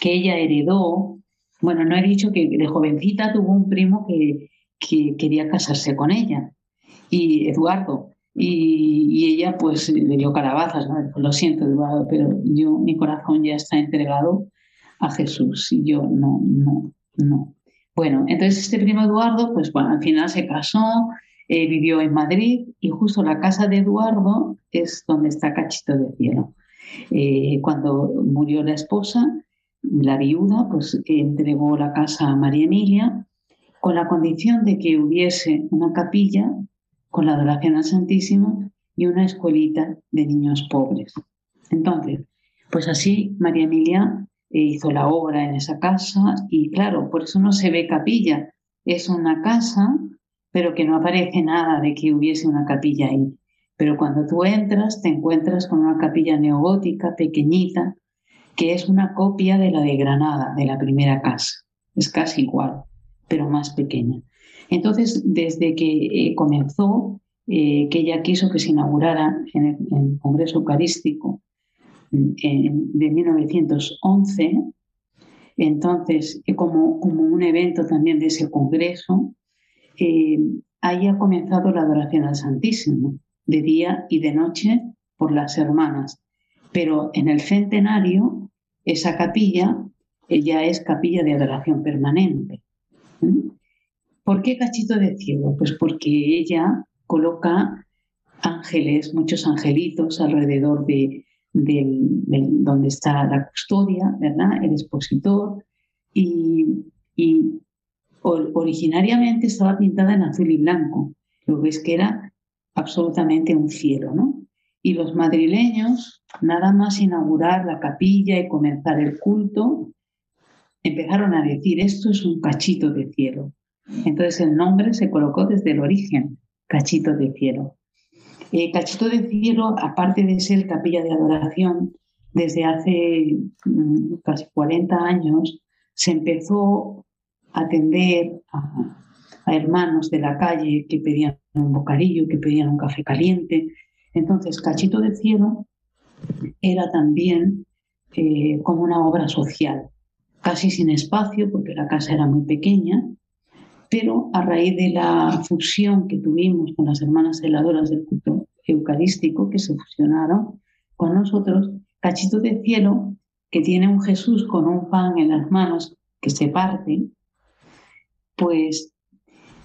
C: que ella heredó. Bueno, no he dicho que de jovencita tuvo un primo que, que quería casarse con ella. Y Eduardo, y, ella pues le dio calabazas, lo siento Eduardo, pero yo, mi corazón ya está entregado a Jesús y yo no, no, no. Bueno, entonces este primo Eduardo, pues bueno, al final se casó, eh, vivió en Madrid y justo la casa de Eduardo es donde está Cachito de Cielo. Eh, cuando murió la esposa, la viuda, pues entregó la casa a María Emilia con la condición de que hubiese una capilla con la adoración al Santísimo y una escuelita de niños pobres. Entonces, pues así María Emilia eh, hizo la obra en esa casa y claro, por eso no se ve capilla. Es una casa, pero que no aparece nada de que hubiese una capilla ahí. Pero cuando tú entras, te encuentras con una capilla neogótica pequeñita, que es una copia de la de Granada, de la primera casa. Es casi igual, pero más pequeña. Entonces, desde que eh, comenzó, eh, que ella quiso que se inaugurara en el, Congreso Eucarístico de 1911, entonces, eh, como, como, un evento también de ese Congreso, ahí ha comenzado la adoración al Santísimo, de día y de noche por las hermanas. Pero en el centenario, esa capilla ya es capilla de adoración permanente. ¿Por qué cachito de cielo? Pues porque ella coloca ángeles, muchos angelitos alrededor de, donde está la custodia, ¿verdad? El expositor. Y, originariamente estaba pintada en azul y blanco. Lo ves que era absolutamente un cielo, ¿no? Y los madrileños, nada más inaugurar la capilla y comenzar el culto, empezaron a decir, esto es un cachito de cielo. Entonces el nombre se colocó desde el origen, Cachito de Cielo. Eh, Cachito de Cielo, aparte de ser capilla de adoración, desde hace mm, casi 40 años se empezó a atender a, hermanos de la calle que pedían un bocadillo, que pedían un café caliente. Entonces, Cachito de Cielo era también eh, como una obra social, casi sin espacio, porque la casa era muy pequeña, pero a raíz de la fusión que tuvimos con las hermanas celadoras del culto eucarístico, que se fusionaron con nosotros, Cachito de Cielo, que tiene un Jesús con un pan en las manos que se parte, pues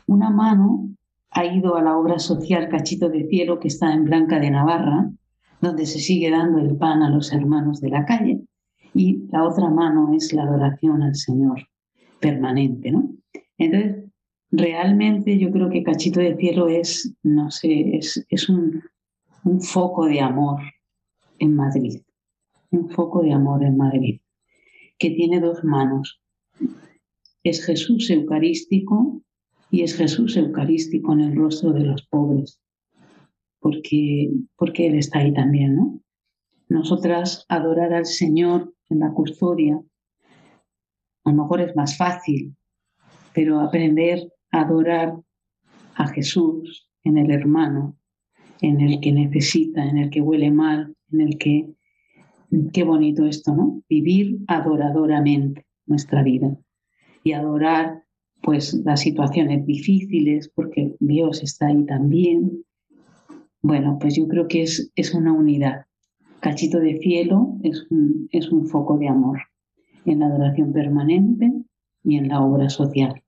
C: una mano ha ido a la obra social Cachito de Cielo, que está en Blanca de Navarra, donde se sigue dando el pan a los hermanos de la calle, y la otra mano es la adoración al Señor permanente, ¿no? Entonces, realmente yo creo que Cachito de Cielo es, no sé, es, un, un foco de amor en Madrid, un foco de amor en Madrid, que tiene dos manos. Es Jesús eucarístico y es Jesús eucarístico en el rostro de los pobres, porque, porque Él está ahí también, ¿no? Nosotras adorar al Señor en la custodia, a lo mejor es más fácil, pero aprender a adorar a Jesús en el hermano, en el que necesita, en el que huele mal, en el que... Qué bonito esto, ¿no? Vivir adoradoramente nuestra vida y adorar pues las situaciones difíciles porque Dios está ahí también. Bueno, pues yo creo que es, es una unidad. Cachito de cielo es un, es un foco de amor en la adoración permanente y en la obra social.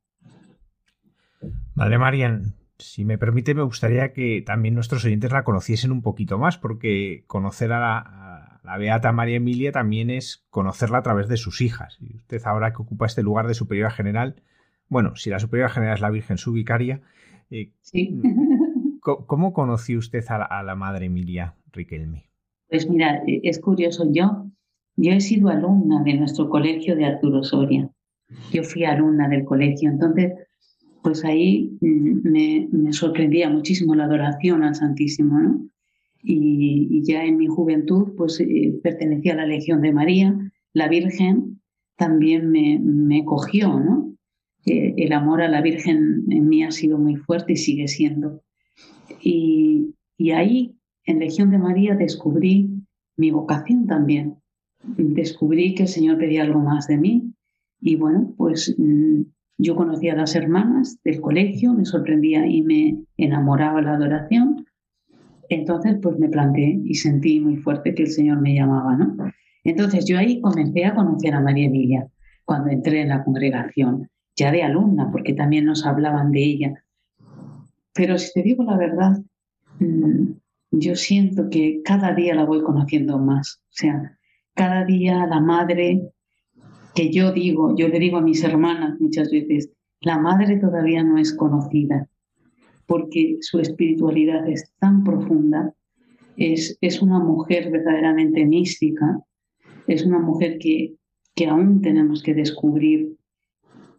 B: Madre Marian, si me permite, me gustaría que también nuestros oyentes la conociesen un poquito más, porque conocer a la, la, Beata María Emilia también es conocerla a través de sus hijas. Y usted ahora que ocupa este lugar de superiora general, bueno, si la superiora general es la Virgen, su vicaria,
C: eh, sí.
B: ¿cómo conoció usted a la, Madre Emilia Riquelme?
C: Pues mira, e, es curioso, yo, yo he sido alumna de nuestro colegio de Arturo Soria. Yo fui alumna del colegio, entonces, pues ahí mm, me, sorprendía muchísimo la adoración al Santísimo, ¿no? Y, ya en mi juventud, pues eh, pertenecía a la Legión de María, la Virgen también me, me cogió, ¿no? El amor a la Virgen en mí ha sido muy fuerte y sigue siendo. Y, ahí, en Legión de María, descubrí mi vocación también. Descubrí que el Señor pedía algo más de mí. Y bueno, pues mm, yo conocía a las hermanas del colegio, me sorprendía y me enamoraba la adoración. Entonces, pues me planteé y sentí muy fuerte que el Señor me llamaba, ¿no? Entonces yo ahí comencé a conocer a María Emilia cuando entré en la congregación ya de alumna, porque también nos hablaban de ella. Pero si te digo la verdad, mm, yo siento que cada día la voy conociendo más. O sea, cada día la madre que yo digo, yo le digo a mis hermanas muchas veces, la madre todavía no es conocida, porque su espiritualidad es tan profunda, es, es una mujer verdaderamente mística, es una mujer que, que aún tenemos que descubrir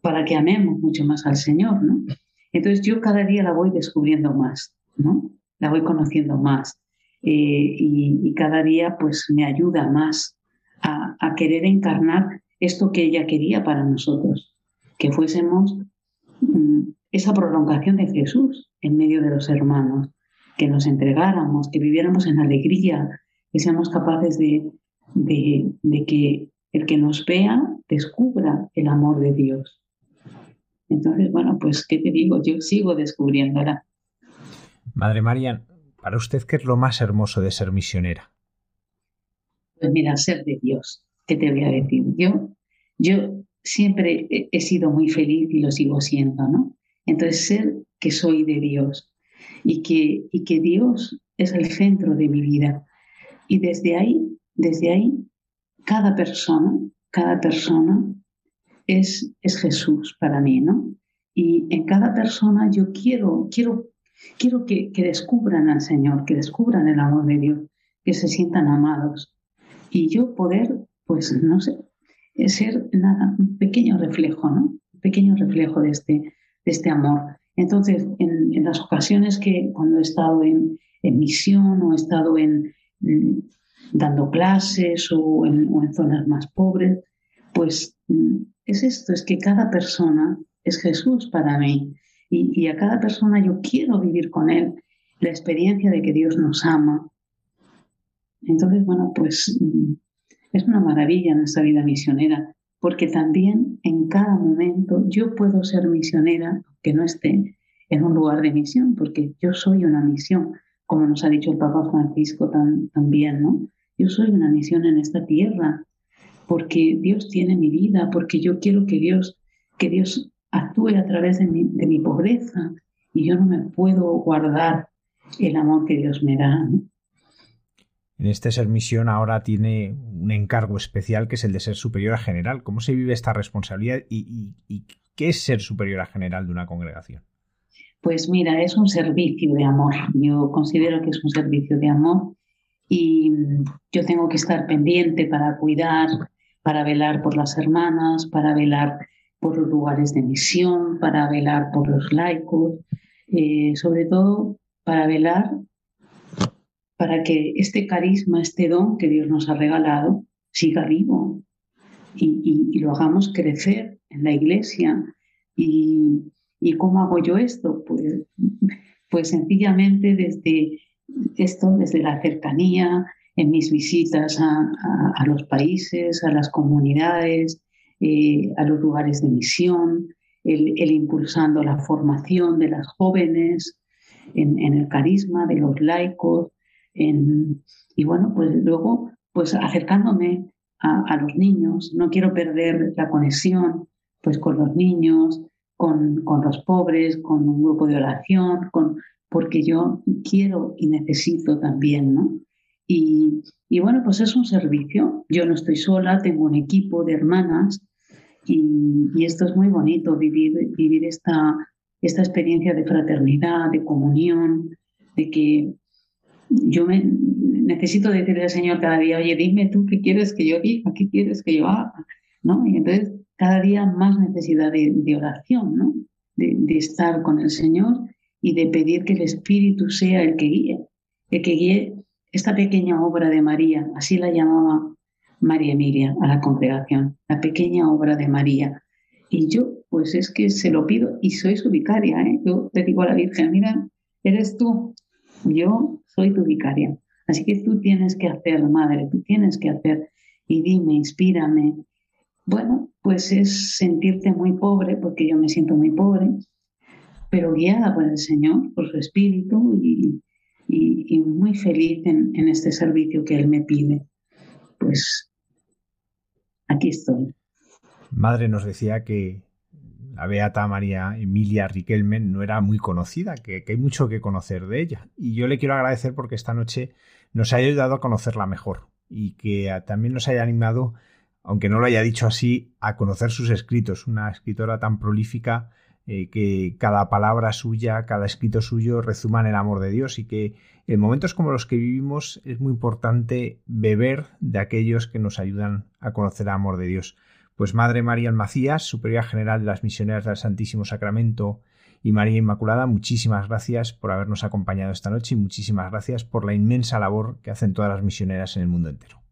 C: para que amemos mucho más al Señor, ¿no? Entonces yo cada día la voy descubriendo más, ¿no? La voy conociendo más eh, y, cada día pues me ayuda más a, querer encarnar esto que ella quería para nosotros, que fuésemos mm, esa prolongación de Jesús en medio de los hermanos, que nos entregáramos, que viviéramos en alegría, que seamos capaces de, de que el que nos vea descubra el amor de Dios. Entonces, bueno, pues, ¿qué te digo? Yo sigo descubriéndola.
B: Madre María, para usted, ¿qué es lo más hermoso de ser misionera?
C: Pues mira, ser de Dios. ¿Qué te voy a decir? Yo, yo siempre he sido muy feliz y lo sigo siendo, ¿no? Entonces, ser que soy de Dios y que, y que Dios es el centro de mi vida. Y desde ahí, desde ahí, cada persona, cada persona es, Jesús para mí, ¿no? Y en cada persona yo quiero, quiero, quiero que, descubran al Señor, que descubran el amor de Dios, que se sientan amados. Y yo poder, pues, no sé, ser nada, un pequeño reflejo, ¿no? Un pequeño reflejo de este, de este amor. Entonces, en, las ocasiones que cuando he estado en, misión o he estado en, dando clases en, o en, zonas más pobres, pues mm, es esto, es que cada persona es Jesús para mí y, a cada persona yo quiero vivir con él la experiencia de que Dios nos ama. Entonces, bueno, pues mm, es una maravilla nuestra vida misionera, porque también en cada momento yo puedo ser misionera, que no esté en un lugar de misión, porque yo soy una misión, como nos ha dicho el Papa Francisco también, ¿no? Yo soy una misión en esta tierra, porque Dios tiene mi vida, porque yo quiero que Dios, que Dios actúe a través de mi, de mi pobreza y yo no me puedo guardar el amor que Dios me da.
B: En este ser misión ahora tiene un encargo especial que es el de ser superior a general. ¿Cómo se vive esta responsabilidad y, y qué es ser superior a general de una congregación?
C: Pues mira, es un servicio de amor. Yo considero que es un servicio de amor y yo tengo que estar pendiente para cuidar, para velar por las hermanas, para velar por los lugares de misión, para velar por los laicos, eh, sobre todo para velar para que este carisma, este don que Dios nos ha regalado, siga vivo y, lo hagamos crecer en la iglesia. Y, cómo hago yo esto? Pues, pues sencillamente desde esto, desde la cercanía, en mis visitas a, los países, a las comunidades, eh, a los lugares de misión, el, impulsando la formación de las jóvenes en, el carisma de los laicos, y bueno, pues luego, pues acercándome a, los niños, no quiero perder la conexión pues con los niños, con, con los pobres, con un grupo de oración, con, porque yo quiero y necesito también, ¿no? Y, y, bueno, pues es un servicio. Yo no estoy sola, tengo un equipo de hermanas y, esto es muy bonito, vivir, vivir esta, esta experiencia de fraternidad, de comunión, de que yo me, necesito decirle al Señor cada día, oye, dime tú qué quieres que yo diga, qué quieres que yo haga, ¿no? Y entonces cada día más necesidad de, oración, ¿no? De, de, estar con el Señor y de pedir que el Espíritu sea el que guíe, el que guíe esta pequeña obra de María, así la llamaba María Emilia a la congregación, la pequeña obra de María. Y yo, pues es que se lo pido y soy su vicaria. ¿eh? Yo le digo a la Virgen, mira, eres tú, yo soy tu vicaria. Así que tú tienes que hacer, madre, tú tienes que hacer. Y dime, inspírame. Bueno, pues es sentirte muy pobre, porque yo me siento muy pobre, pero guiada por el Señor, por su espíritu y, muy feliz en, este servicio que Él me pide. Pues aquí estoy.
B: Madre nos decía que la beata María Emilia Riquelme no era muy conocida, que, hay mucho que conocer de ella. Y yo le quiero agradecer porque esta noche nos ha ayudado a conocerla mejor y que también nos haya animado, aunque no lo haya dicho así, a conocer sus escritos. Una escritora tan prolífica eh, que cada palabra suya, cada escrito suyo rezuman el amor de Dios y que en momentos como los que vivimos es muy importante beber de aquellos que nos ayudan a conocer el amor de Dios. Pues Madre María Macías, Superiora General de las Misioneras del Santísimo Sacramento y María Inmaculada, muchísimas gracias por habernos acompañado esta noche y muchísimas gracias por la inmensa labor que hacen todas las misioneras en el mundo entero.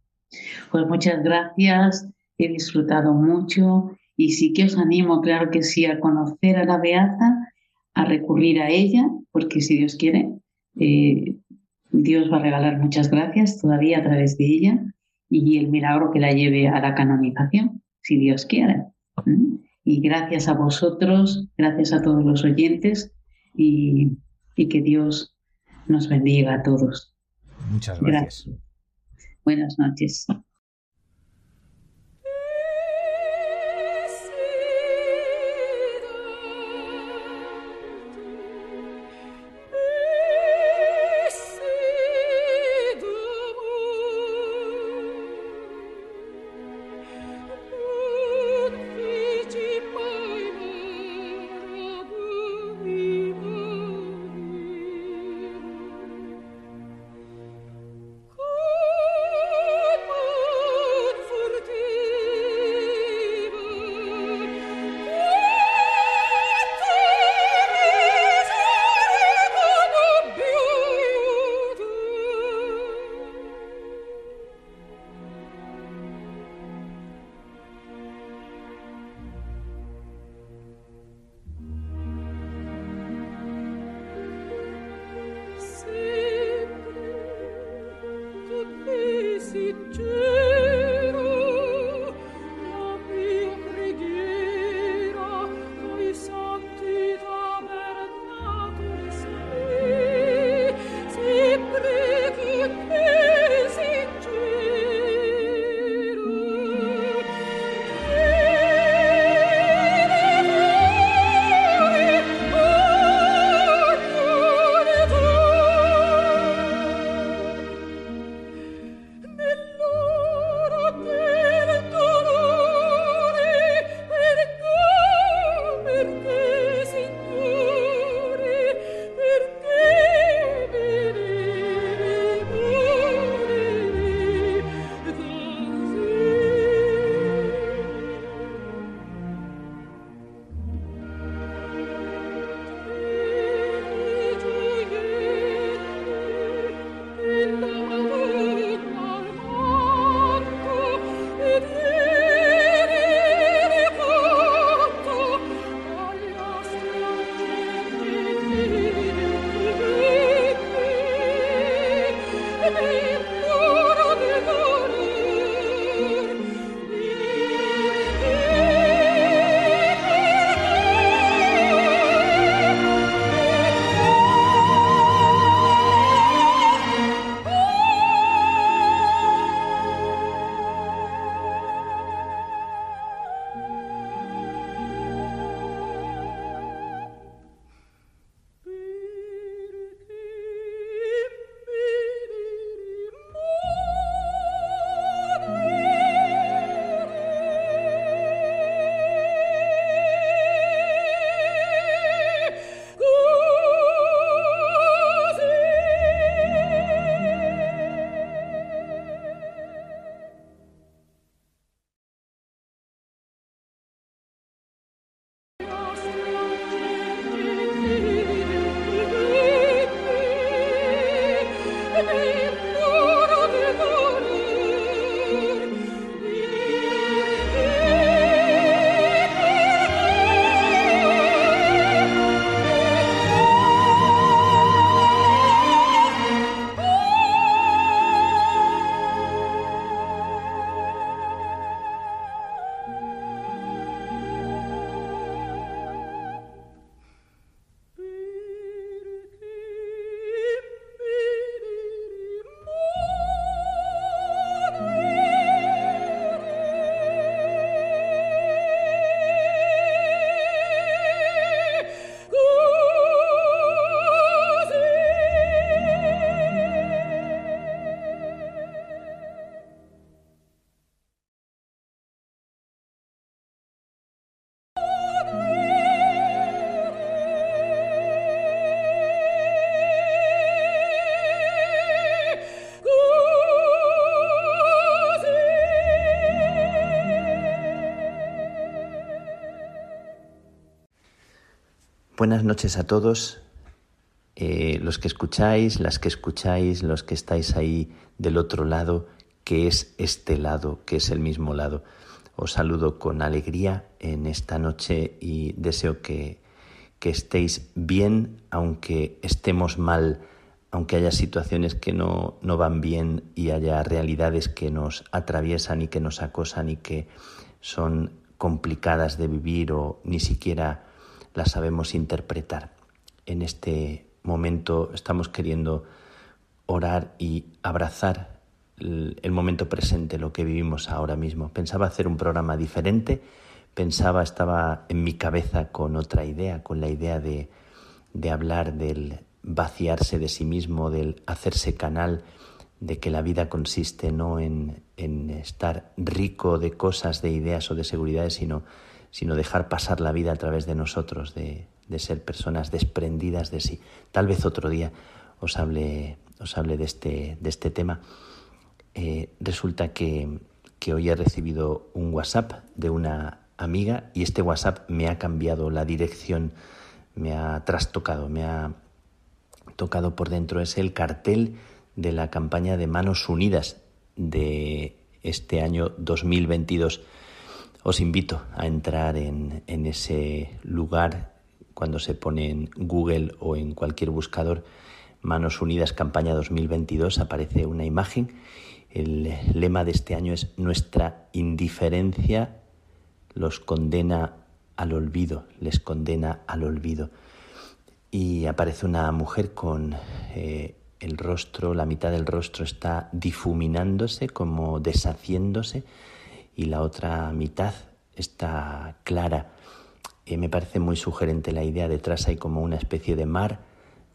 C: Pues muchas gracias, he disfrutado mucho y sí que os animo, claro que sí, a conocer a la Beata, a recurrir a ella, porque si Dios quiere, eh, Dios va a regalar muchas gracias todavía a través de ella y el milagro que la lleve a la canonización, si Dios quiere. Y gracias a vosotros, gracias a todos los oyentes y, que Dios nos bendiga a todos.
B: Muchas gracias.
C: Buenas noches. Amen.
D: Buenas noches a todos, eh, los que escucháis, las que escucháis, los que estáis ahí del otro lado, que es este lado, que es el mismo lado. Os saludo con alegría en esta noche y deseo que, que estéis bien, aunque estemos mal, aunque haya situaciones que no, no van bien y haya realidades que nos atraviesan y que nos acosan y que son complicadas de vivir o ni siquiera las sabemos interpretar. En este momento estamos queriendo orar y abrazar el momento presente, lo que vivimos ahora mismo. Pensaba hacer un programa diferente, pensaba, estaba en mi cabeza con otra idea, con la idea de, de hablar del vaciarse de sí mismo, del hacerse canal, de que la vida consiste no en, en estar rico de cosas, de ideas o de seguridades, sino, sino dejar pasar la vida a través de nosotros, de, de ser personas desprendidas de sí. Tal vez otro día os hable, os hable de, este, de este tema. Eh, resulta que, que hoy he recibido un WhatsApp de una amiga y este WhatsApp me ha cambiado la dirección, me ha trastocado, me ha tocado por dentro. Es el cartel de la campaña de Manos Unidas de este año 2022. Os invito a entrar en, ese lugar cuando se pone en Google o en cualquier buscador Manos Unidas Campaña 2022 aparece una imagen el lema de este año es Nuestra indiferencia los condena al olvido, les condena al olvido. Y aparece una mujer con eh, el rostro, la mitad del rostro está difuminándose, como deshaciéndose, y la otra mitad está clara. Eh, me parece muy sugerente la idea, detrás hay como una especie de mar,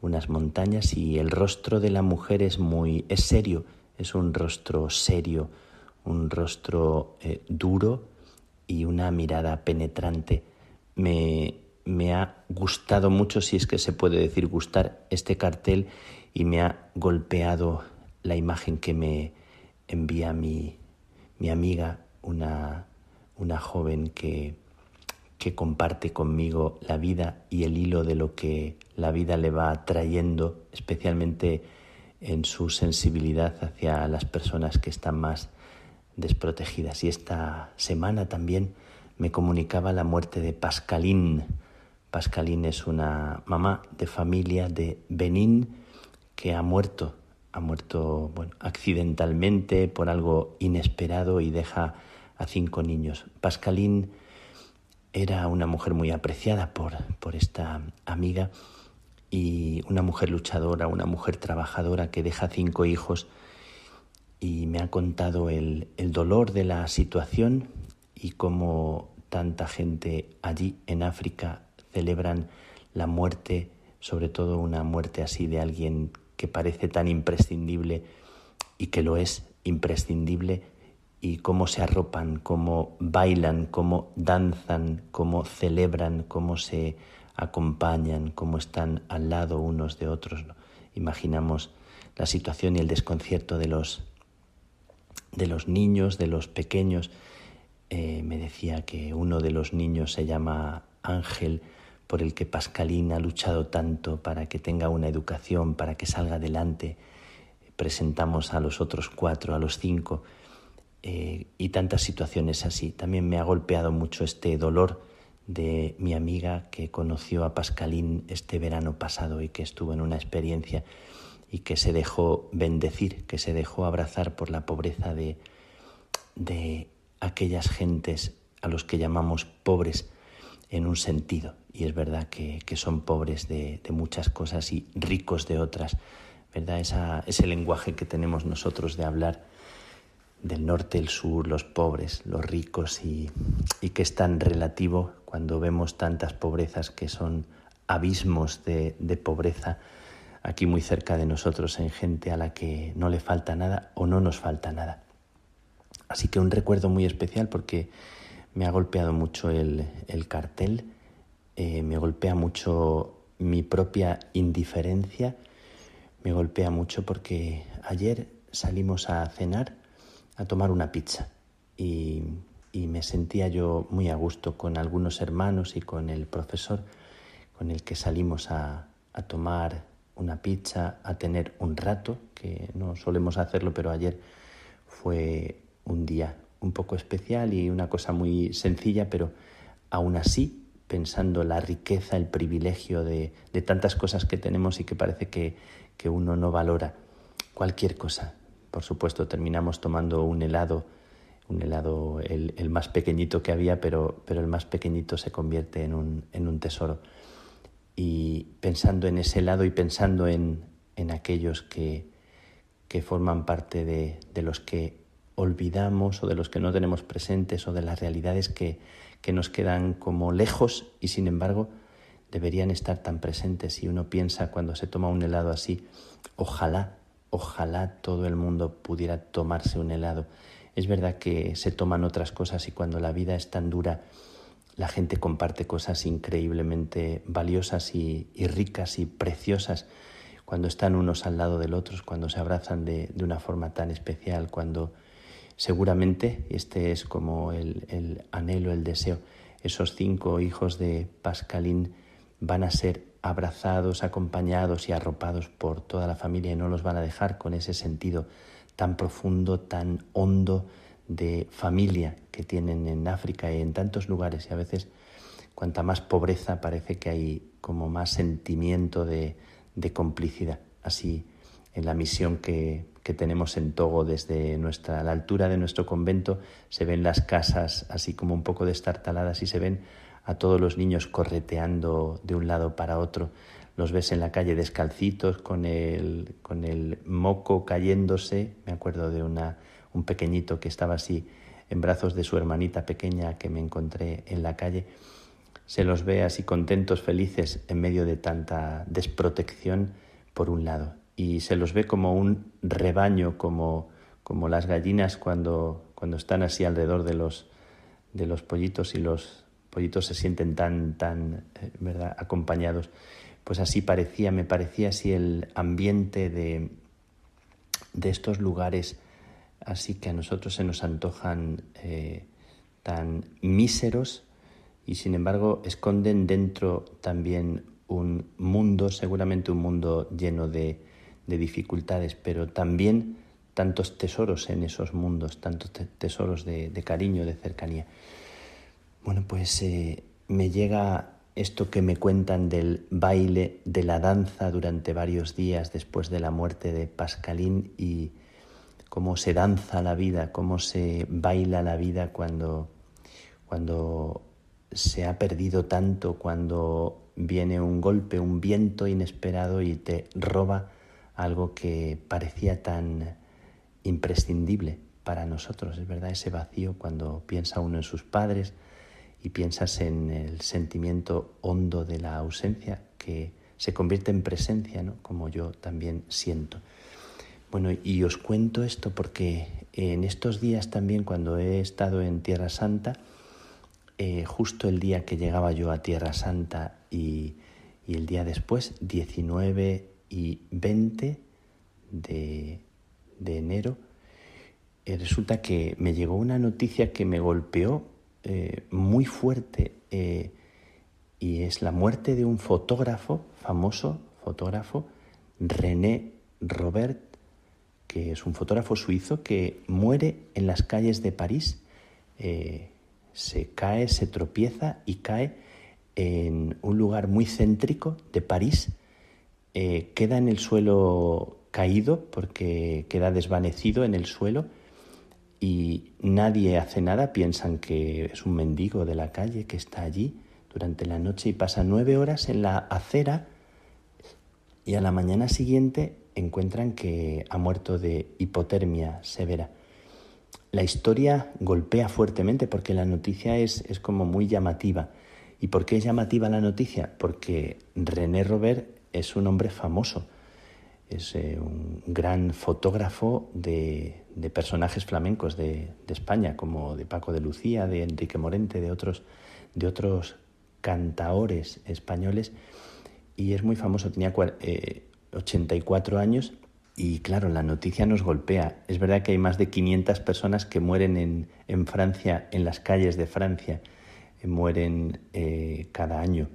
D: unas montañas, y el rostro de la mujer es muy, es serio, es un rostro serio, un rostro eh, duro y una mirada penetrante. Me, me ha gustado mucho, si es que se puede decir gustar, este cartel y me ha golpeado la imagen que me envía mi, mi amiga, una, una joven que, que comparte conmigo la vida y el hilo de lo que la vida le va trayendo, especialmente en su sensibilidad hacia las personas que están más desprotegidas. Y esta semana también me comunicaba la muerte de Pascaline. Pascaline es una mamá de familia de Benín que ha muerto, ha muerto bueno, accidentalmente por algo inesperado y deja a cinco niños. Pascaline era una mujer muy apreciada por, por esta amiga y una mujer luchadora, una mujer trabajadora que deja cinco hijos y me ha contado el, el dolor de la situación y cómo tanta gente allí en África celebran la muerte, sobre todo una muerte así de alguien que parece tan imprescindible y que lo es imprescindible y cómo se arropan, cómo bailan, cómo danzan, cómo celebran, cómo se acompañan, cómo están al lado unos de otros. Imaginamos la situación y el desconcierto de los, de los niños, de los pequeños. Eh, me decía que uno de los niños se llama Ángel, por el que Pascalín ha luchado tanto para que tenga una educación, para que salga adelante. Presentamos a los otros cuatro, a los cinco, eh, y tantas situaciones así. También me ha golpeado mucho este dolor de mi amiga que conoció a Pascalín este verano pasado y que estuvo en una experiencia y que se dejó bendecir, que se dejó abrazar por la pobreza de, de aquellas gentes a los que llamamos pobres en un sentido. Y es verdad que, que son pobres de, muchas cosas y ricos de otras. ¿verdad? Esa, ese lenguaje que tenemos nosotros de hablar del norte, el sur, los pobres, los ricos y, y que es tan relativo cuando vemos tantas pobrezas que son abismos de, de, pobreza aquí muy cerca de nosotros en gente a la que no le falta nada o no nos falta nada. Así que un recuerdo muy especial porque me ha golpeado mucho el, el cartel, eh, me golpea mucho mi propia indiferencia, me golpea mucho porque ayer salimos a cenar a tomar una pizza y, y, me sentía yo muy a gusto con algunos hermanos y con el profesor con el que salimos a, a tomar una pizza, a tener un rato, que no solemos hacerlo, pero ayer fue un día un poco especial y una cosa muy sencilla, pero aún así, pensando la riqueza, el privilegio de, de tantas cosas que tenemos y que parece que, que uno no valora cualquier cosa. Por supuesto, terminamos tomando un helado, un helado el, el más pequeñito que había, pero, pero, el más pequeñito se convierte en un, en un tesoro. Y pensando en ese helado y pensando en, en aquellos que, que forman parte de, de los que olvidamos o de los que no tenemos presentes o de las realidades que, que nos quedan como lejos y sin embargo deberían estar tan presentes. Y uno piensa cuando se toma un helado así, ojalá, ojalá todo el mundo pudiera tomarse un helado. Es verdad que se toman otras cosas y cuando la vida es tan dura, la gente comparte cosas increíblemente valiosas y, ricas y preciosas cuando están unos al lado del otro, cuando se abrazan de, de una forma tan especial, cuando Seguramente este es como el, anhelo, el deseo. Esos cinco hijos de Pascalín van a ser abrazados, acompañados y arropados por toda la familia y no los van a dejar con ese sentido tan profundo, tan hondo de familia que tienen en África y en tantos lugares. Y a veces, cuanta más pobreza, parece que hay como más sentimiento de, de complicidad. Así, en la misión que, que tenemos en Togo desde nuestra, la altura de nuestro convento, se ven las casas así como un poco destartaladas y se ven a todos los niños correteando de un lado para otro. Los ves en la calle descalcitos, con el, con el moco cayéndose. Me acuerdo de una, un pequeñito que estaba así en brazos de su hermanita pequeña que me encontré en la calle. Se los ve así contentos, felices, en medio de tanta desprotección, por un lado y se los ve como un rebaño, como, como las gallinas cuando, cuando están así alrededor de los, de los pollitos y los pollitos se sienten tan, tan eh, ¿verdad? acompañados. Pues así parecía, me parecía así el ambiente de, de estos lugares, así que a nosotros se nos antojan eh, tan míseros y sin embargo esconden dentro también un mundo, seguramente un mundo lleno de, de dificultades, pero también tantos tesoros en esos mundos, tantos tesoros de, cariño, de cercanía. Bueno, pues eh, me llega esto que me cuentan del baile, de la danza durante varios días después de la muerte de Pascalín y cómo se danza la vida, cómo se baila la vida cuando, cuando se ha perdido tanto, cuando viene un golpe, un viento inesperado y te roba algo que parecía tan imprescindible para nosotros, es verdad, ese vacío cuando piensa uno en sus padres y piensas en el sentimiento hondo de la ausencia que se convierte en presencia, ¿no? como yo también siento. Bueno, y os cuento esto porque en estos días también cuando he estado en Tierra Santa, eh, justo el día que llegaba yo a Tierra Santa y, el día después, 19 y 20 de, enero, eh, resulta que me llegó una noticia que me golpeó eh, muy fuerte eh, y es la muerte de un fotógrafo, famoso fotógrafo, René Robert, que es un fotógrafo suizo que muere en las calles de París. se cae, se tropieza y cae en un lugar muy céntrico de París eh, queda en el suelo caído porque queda desvanecido en el suelo y nadie hace nada, piensan que es un mendigo de la calle que está allí durante la noche y pasa nueve horas en la acera y a la mañana siguiente encuentran que ha muerto de hipotermia severa. La historia golpea fuertemente porque la noticia es, es como muy llamativa. ¿Y por qué es llamativa la noticia? Porque René Robert es un hombre famoso, es eh, un gran fotógrafo de, personajes flamencos de, España, como de Paco de Lucía, de Enrique Morente, de otros, de otros cantaores españoles, y es muy famoso, tenía 84 eh, años y claro, la noticia nos golpea. Es verdad que hay más de 500 personas que mueren en, en Francia, en las calles de Francia, mueren eh, cada año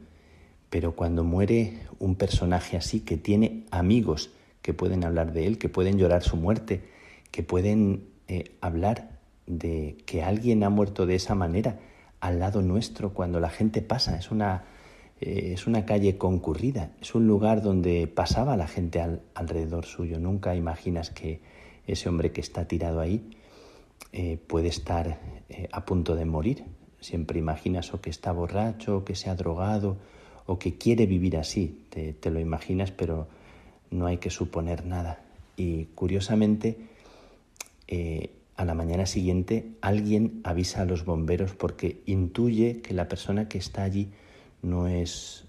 D: Pero cuando muere un personaje así, que tiene amigos que pueden hablar de él, que pueden llorar su muerte, que pueden eh, hablar de que alguien ha muerto de esa manera al lado nuestro cuando la gente pasa. Es una, eh, es una calle concurrida, es un lugar donde pasaba la gente alrededor suyo. Nunca imaginas que ese hombre que está tirado ahí eh, puede estar a punto de morir. Siempre imaginas o que está borracho, o que se ha drogado, o que quiere vivir así. Te, te lo imaginas, pero no hay que suponer nada. Y curiosamente, eh, a la mañana siguiente alguien avisa a los bomberos porque intuye que la persona que está allí no es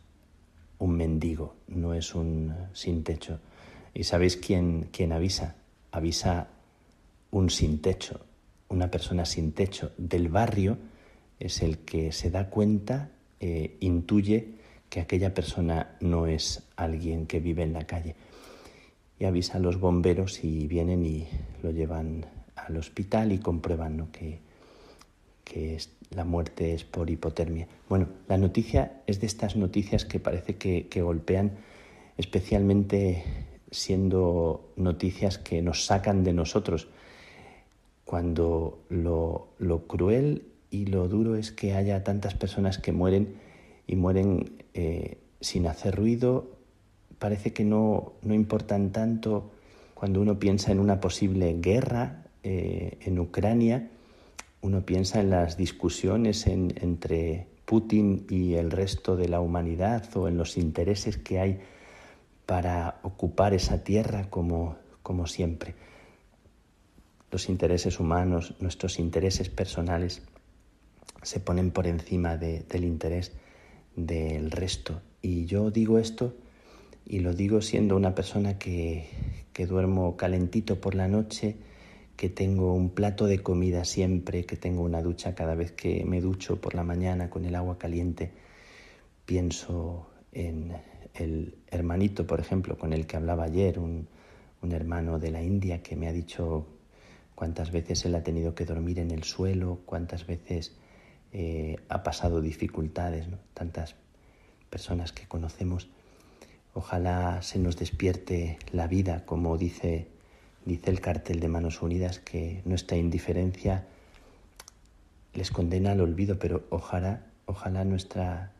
D: un mendigo, no es un sin techo. ¿Y sabéis quién, quién avisa? Avisa un sin techo, una persona sin techo del barrio es el que se da cuenta, eh, intuye que aquella persona no es alguien que vive en la calle y avisa a los bomberos y vienen y lo llevan al hospital y comprueban que, que la muerte es por hipotermia. Bueno, la noticia es de estas noticias que parece que, golpean especialmente siendo noticias que nos sacan de nosotros, cuando lo, cruel y lo duro es que haya tantas personas que mueren y mueren eh, sin hacer ruido, parece que no, no importan tanto cuando uno piensa en una posible guerra eh, en Ucrania, uno piensa en las discusiones entre Putin y el resto de la humanidad o en los intereses que hay para ocupar esa tierra como, como siempre. Los intereses humanos, nuestros intereses personales se ponen por encima del interés del resto. Y yo digo esto y lo digo siendo una persona que, que duermo calentito por la noche, que tengo un plato de comida siempre, que tengo una ducha cada vez que me ducho por la mañana con el agua caliente. Pienso en el hermanito, por ejemplo, con el que hablaba ayer, un, un hermano de la India que me ha dicho cuántas veces él ha tenido que dormir en el suelo, cuántas veces eh, ha pasado dificultades, tantas personas que conocemos Ojalá se nos despierte la vida, como dice, dice el cartel de Manos Unidas, que nuestra indiferencia les condena al olvido, pero ojalá, ojalá nuestra,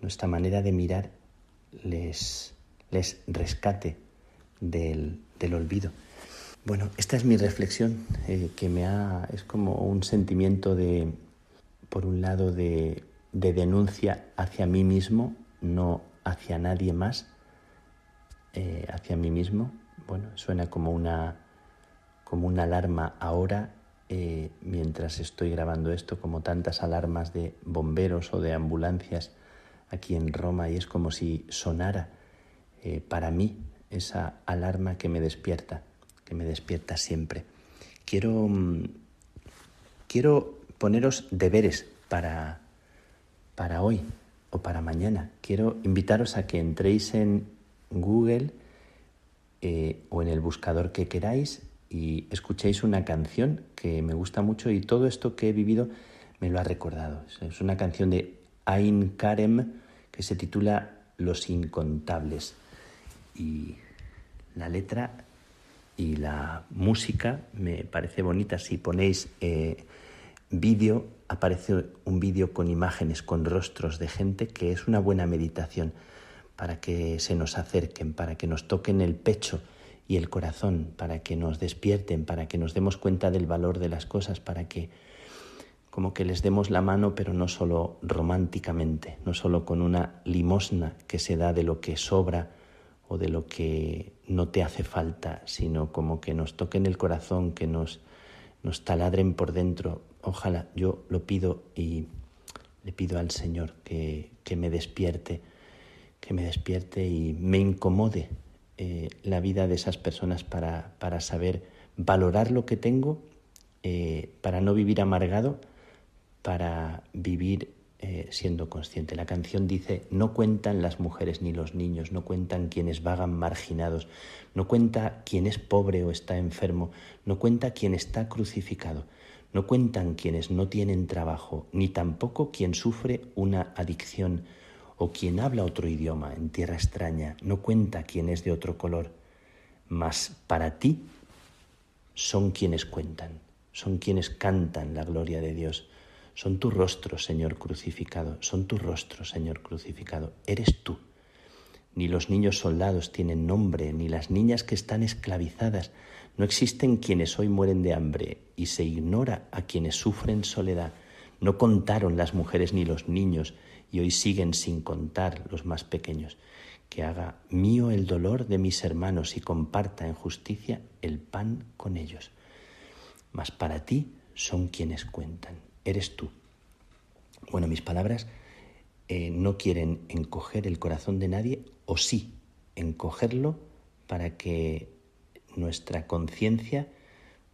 D: nuestra manera de mirar les, les rescate del, olvido. Bueno, esta es mi reflexión, eh, que me ha, es como un sentimiento de, por un lado, de, de denuncia hacia mí mismo, no hacia nadie más, eh, hacia mí mismo. Bueno, suena como una, como una alarma ahora eh, mientras estoy grabando esto, como tantas alarmas de bomberos o de ambulancias aquí en Roma y es como si sonara eh, para mí esa alarma que me despierta, que me despierta siempre. Quiero, mm, quiero poneros deberes para, para hoy, o para mañana. Quiero invitaros a que entréis en Google eh, o en el buscador que queráis y escuchéis una canción que me gusta mucho y todo esto que he vivido me lo ha recordado. Es una canción de Ain Karem que se titula Los Incontables. Y la letra y la música me parece bonita. Si ponéis eh, vídeo, aparece un vídeo con imágenes, con rostros de gente, que es una buena meditación para que se nos acerquen, para que nos toquen el pecho y el corazón, para que nos despierten, para que nos demos cuenta del valor de las cosas, para que como que les demos la mano, pero no solo románticamente, no solo con una limosna que se da de lo que sobra o de lo que no te hace falta, sino como que nos toquen el corazón, que nos, nos taladren por dentro ojalá yo lo pido y le pido al Señor que, me despierte, que me despierte y me incomode eh, la vida de esas personas para, para, saber valorar lo que tengo, eh, para no vivir amargado, para vivir eh, siendo consciente. La canción dice, no cuentan las mujeres ni los niños, no cuentan quienes vagan marginados, no cuenta quien es pobre o está enfermo, no cuenta quien está crucificado, no cuentan quienes no tienen trabajo, ni tampoco quien sufre una adicción o quien habla otro idioma en tierra extraña no cuenta quien es de otro color, mas para ti son quienes cuentan, son quienes cantan la gloria de Dios. Son tu rostro, Señor crucificado, son tu rostro, Señor crucificado, eres tú. Ni los niños soldados tienen nombre, ni las niñas que están esclavizadas. No existen quienes hoy mueren de hambre y se ignora a quienes sufren soledad. No contaron las mujeres ni los niños y hoy siguen sin contar los más pequeños. Que haga mío el dolor de mis hermanos y comparta en justicia el pan con ellos. Mas para ti son quienes cuentan, eres tú. Bueno, mis palabras eh, no quieren encoger el corazón de nadie o sí encogerlo para que nuestra conciencia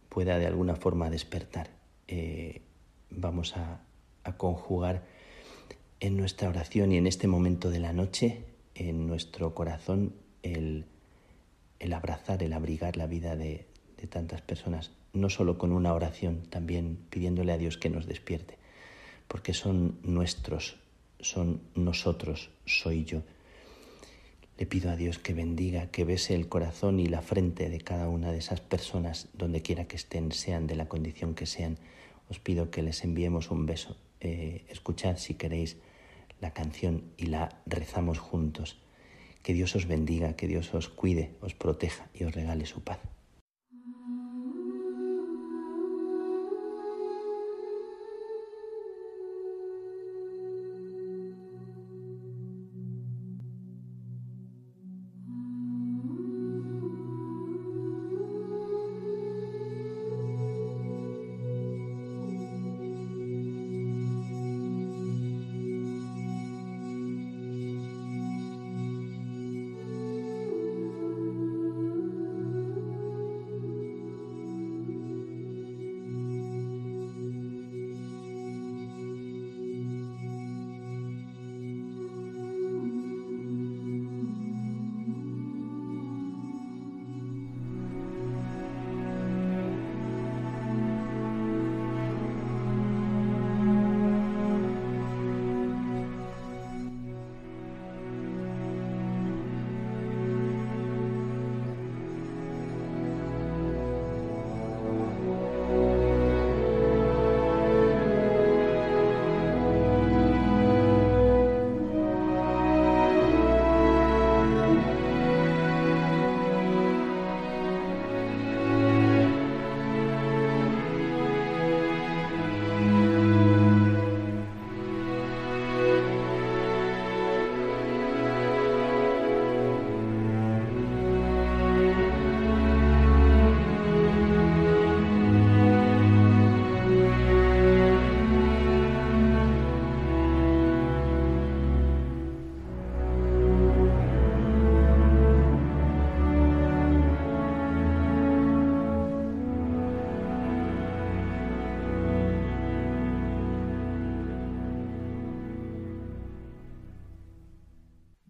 D: pueda de alguna forma despertar. Eh, vamos a, conjugar en nuestra oración y en este momento de la noche, en nuestro corazón, el, abrazar, el abrigar la vida de, de tantas personas, no solo con una oración, también pidiéndole a Dios que nos despierte, porque son nuestros, son nosotros, soy yo. Le pido a Dios que bendiga, que bese el corazón y la frente de cada una de esas personas, donde quiera que estén, sean de la condición que sean. Os pido que les enviemos un beso. Eh, escuchad si queréis la canción y la rezamos juntos. Que Dios os bendiga, que Dios os cuide, os proteja y os regale su paz.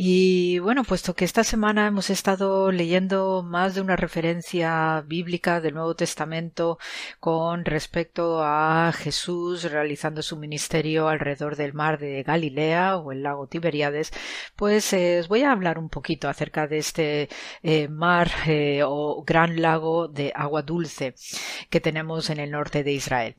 E: Y bueno, puesto que esta semana hemos estado leyendo más de una referencia bíblica del Nuevo Testamento con respecto a Jesús realizando su ministerio alrededor del mar de Galilea o el lago Tiberíades, pues eh, os voy a hablar un poquito acerca de este eh, mar eh, o gran lago de agua dulce que tenemos en el norte de Israel.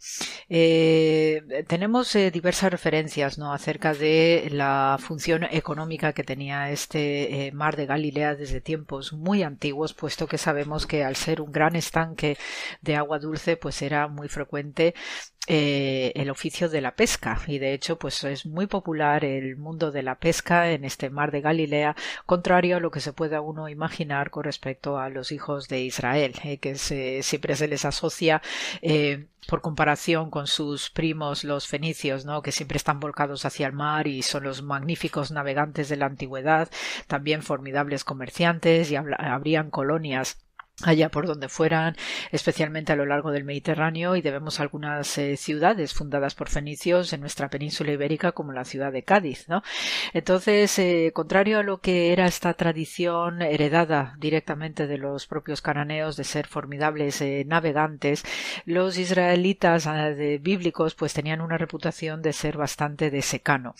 E: tenemos diversas referencias ¿no? acerca de la función económica que tenía este eh, mar de Galilea desde tiempos muy antiguos, puesto que sabemos que al ser un gran estanque de agua dulce, pues era muy frecuente eh, el oficio de la pesca y de hecho pues es muy popular el mundo de la pesca en este mar de Galilea contrario a lo que se pueda uno imaginar con respecto a los hijos de Israel eh, que siempre se les asocia eh, por comparación con sus primos los fenicios ¿no? que siempre están volcados hacia el mar y son los magníficos navegantes de la antigüedad también formidables comerciantes y habrían colonias allá por donde fueran, especialmente a lo largo del Mediterráneo, y debemos algunas eh, ciudades fundadas por fenicios en nuestra península ibérica, como la ciudad de Cádiz, ¿no? Entonces, eh, contrario a lo que era esta tradición heredada directamente de los propios cananeos de ser formidables eh, navegantes, los israelitas de, bíblicos pues tenían una reputación de ser bastante de secano,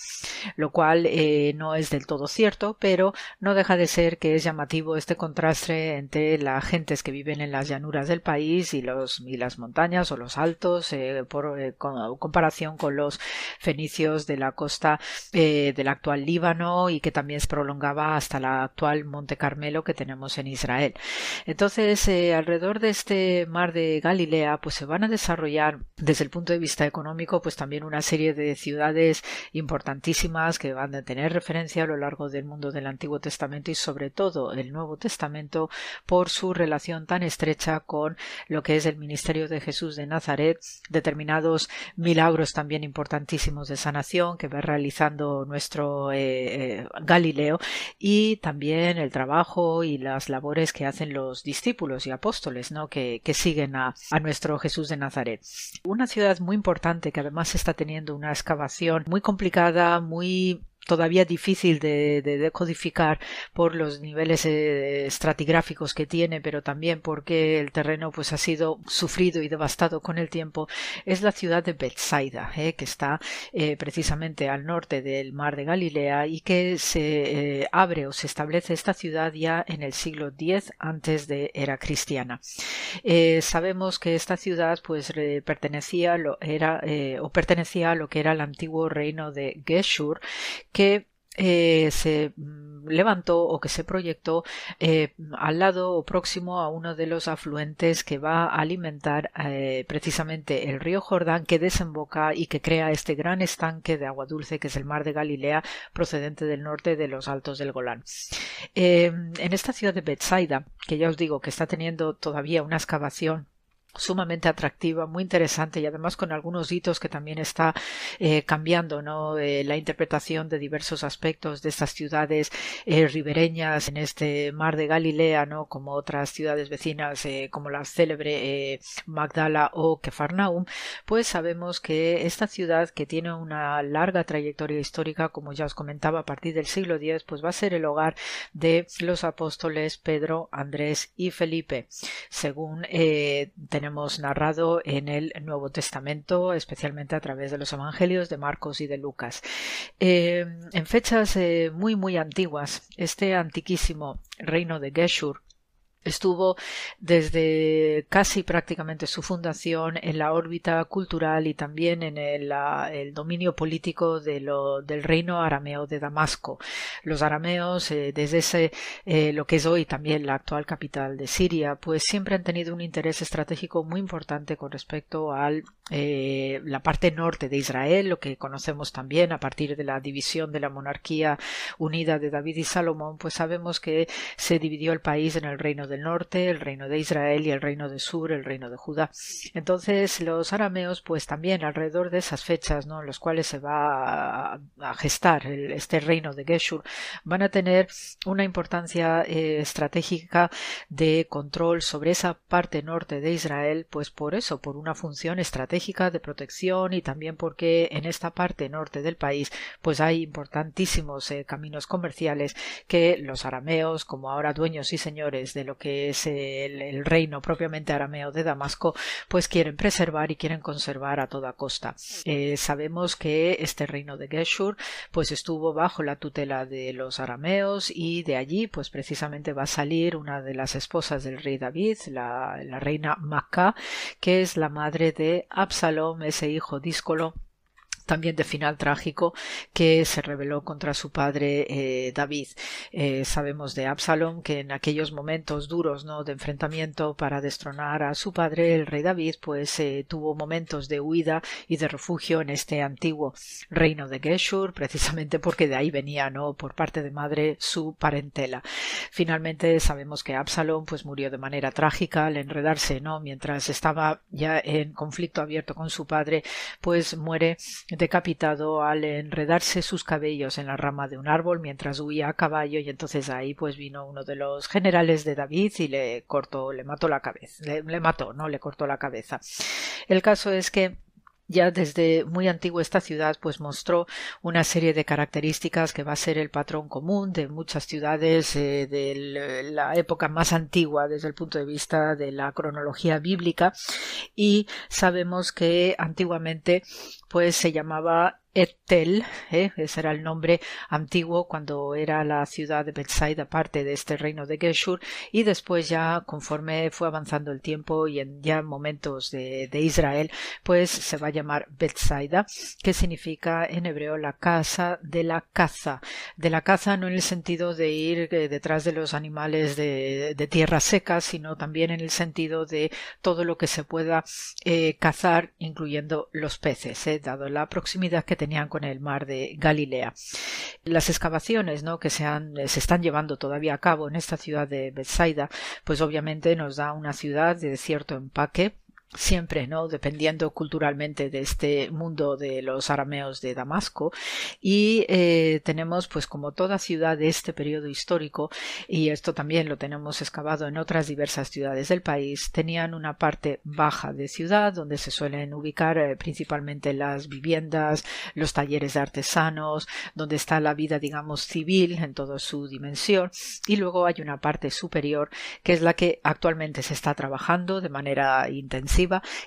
E: lo cual no es del todo cierto, pero no deja de ser que es llamativo este contraste entre la gente que viven en las llanuras del país y, los, y las montañas o los altos eh, por eh, comparación con los fenicios de la costa eh, del actual Líbano y que también se prolongaba hasta la actual Monte Carmelo que tenemos en Israel. Entonces, alrededor de este mar de Galilea, pues se van a desarrollar desde el punto de vista económico, pues también una serie de ciudades importantísimas que van a tener referencia a lo largo del mundo del Antiguo Testamento y sobre todo el Nuevo Testamento por su relación tan estrecha con lo que es el ministerio de Jesús de Nazaret, determinados milagros también importantísimos de sanación que va realizando nuestro eh, eh, Galileo y también el trabajo y las labores que hacen los discípulos y apóstoles ¿no? que, siguen a, a nuestro Jesús de Nazaret. Una ciudad muy importante que además está teniendo una excavación muy complicada, muy todavía difícil de, decodificar por los niveles eh, estratigráficos que tiene, pero también porque el terreno pues ha sido sufrido y devastado con el tiempo, es la ciudad de Bethsaida, eh, que está eh, precisamente al norte del mar de Galilea y que se abre o se establece esta ciudad ya en el siglo X antes de era cristiana. sabemos que esta ciudad pues pertenecía lo era o pertenecía a lo que era el antiguo reino de Geshur eh, se mm, levantó o que se proyectó eh, al lado o próximo a uno de los afluentes que va a alimentar eh, precisamente el río Jordán que desemboca y que crea este gran estanque de agua dulce que es el mar de Galilea procedente del norte de los altos del Golán. en esta ciudad de Bethsaida, que ya os digo que está teniendo todavía una excavación sumamente atractiva, muy interesante y además con algunos hitos que también está eh, cambiando ¿no? Eh, la interpretación de diversos aspectos de estas ciudades eh, ribereñas en este mar de Galilea, ¿no? como otras ciudades vecinas como la célebre Magdala o Kefarnaum, pues sabemos que esta ciudad que tiene una larga trayectoria histórica, como ya os comentaba, a partir del siglo X, pues va a ser el hogar de los apóstoles Pedro, Andrés y Felipe, según tenemos narrado en el Nuevo Testamento, especialmente a través de los Evangelios de Marcos y de Lucas. Eh, en fechas eh, muy muy antiguas, este antiquísimo reino de Geshur Estuvo desde casi prácticamente su fundación en la órbita cultural y también en el, dominio político de lo, del reino arameo de Damasco. Los arameos, eh, desde ese, eh, lo que es hoy también la actual capital de Siria, pues siempre han tenido un interés estratégico muy importante con respecto a eh, la parte norte de Israel, lo que conocemos también a partir de la división de la monarquía unida de David y Salomón, pues sabemos que se dividió el país en el reino del norte, el reino de Israel y el reino de sur, el reino de Judá. Entonces los arameos, pues también alrededor de esas fechas, ¿no? En los cuales se va a, gestar este reino de Geshur, van a tener una importancia eh, estratégica de control sobre esa parte norte de Israel, pues por eso, por una función estratégica de protección y también porque en esta parte norte del país, pues hay importantísimos eh, caminos comerciales que los arameos, como ahora dueños y señores de lo que es el, reino propiamente arameo de Damasco, pues quieren preservar y quieren conservar a toda costa. Eh, sabemos que este reino de Geshur pues estuvo bajo la tutela de los arameos y de allí pues precisamente va a salir una de las esposas del rey David, la, la reina Maca, que es la madre de Absalom, ese hijo díscolo también de final trágico que se rebeló contra su padre eh, David. Eh, sabemos de Absalom que en aquellos momentos duros ¿no? de enfrentamiento para destronar a su padre, el rey David, pues eh, tuvo momentos de huida y de refugio en este antiguo reino de Geshur, precisamente porque de ahí venía ¿no? por parte de madre su parentela. Finalmente sabemos que Absalom pues murió de manera trágica al enredarse ¿no? mientras estaba ya en conflicto abierto con su padre, pues muere decapitado al enredarse sus cabellos en la rama de un árbol mientras huía a caballo y entonces ahí pues vino uno de los generales de David y le cortó, le mató la cabeza, le mató, no le cortó la cabeza. El caso es que ya desde muy antiguo esta ciudad pues mostró una serie de características que va a ser el patrón común de muchas ciudades eh, de la época más antigua desde el punto de vista de la cronología bíblica. Y sabemos que antiguamente pues se llamaba Etel, ¿eh? ese era el nombre antiguo cuando era la ciudad de Bethsaida, parte de este reino de Geshur, y después ya conforme fue avanzando el tiempo y en ya momentos de, Israel, pues se va a llamar Bethsaida, que significa en hebreo la casa de la caza, de la caza no en el sentido de ir eh, detrás de los animales de, tierra seca, sino también en el sentido de todo lo que se pueda eh, cazar, incluyendo los peces, dado la proximidad que tenían con el mar de Galilea. Las excavaciones ¿no? que se, han, se están llevando todavía a cabo en esta ciudad de Bethsaida, pues obviamente nos da una ciudad de cierto empaque siempre, ¿no? Dependiendo culturalmente de este mundo de los arameos de Damasco. Y eh, tenemos, pues, como toda ciudad de este periodo histórico, y esto también lo tenemos excavado en otras diversas ciudades del país, tenían una parte baja de ciudad donde se suelen ubicar eh, principalmente las viviendas, los talleres de artesanos, donde está la vida, digamos, civil en toda su dimensión, y luego hay una parte superior que es la que actualmente se está trabajando de manera intensiva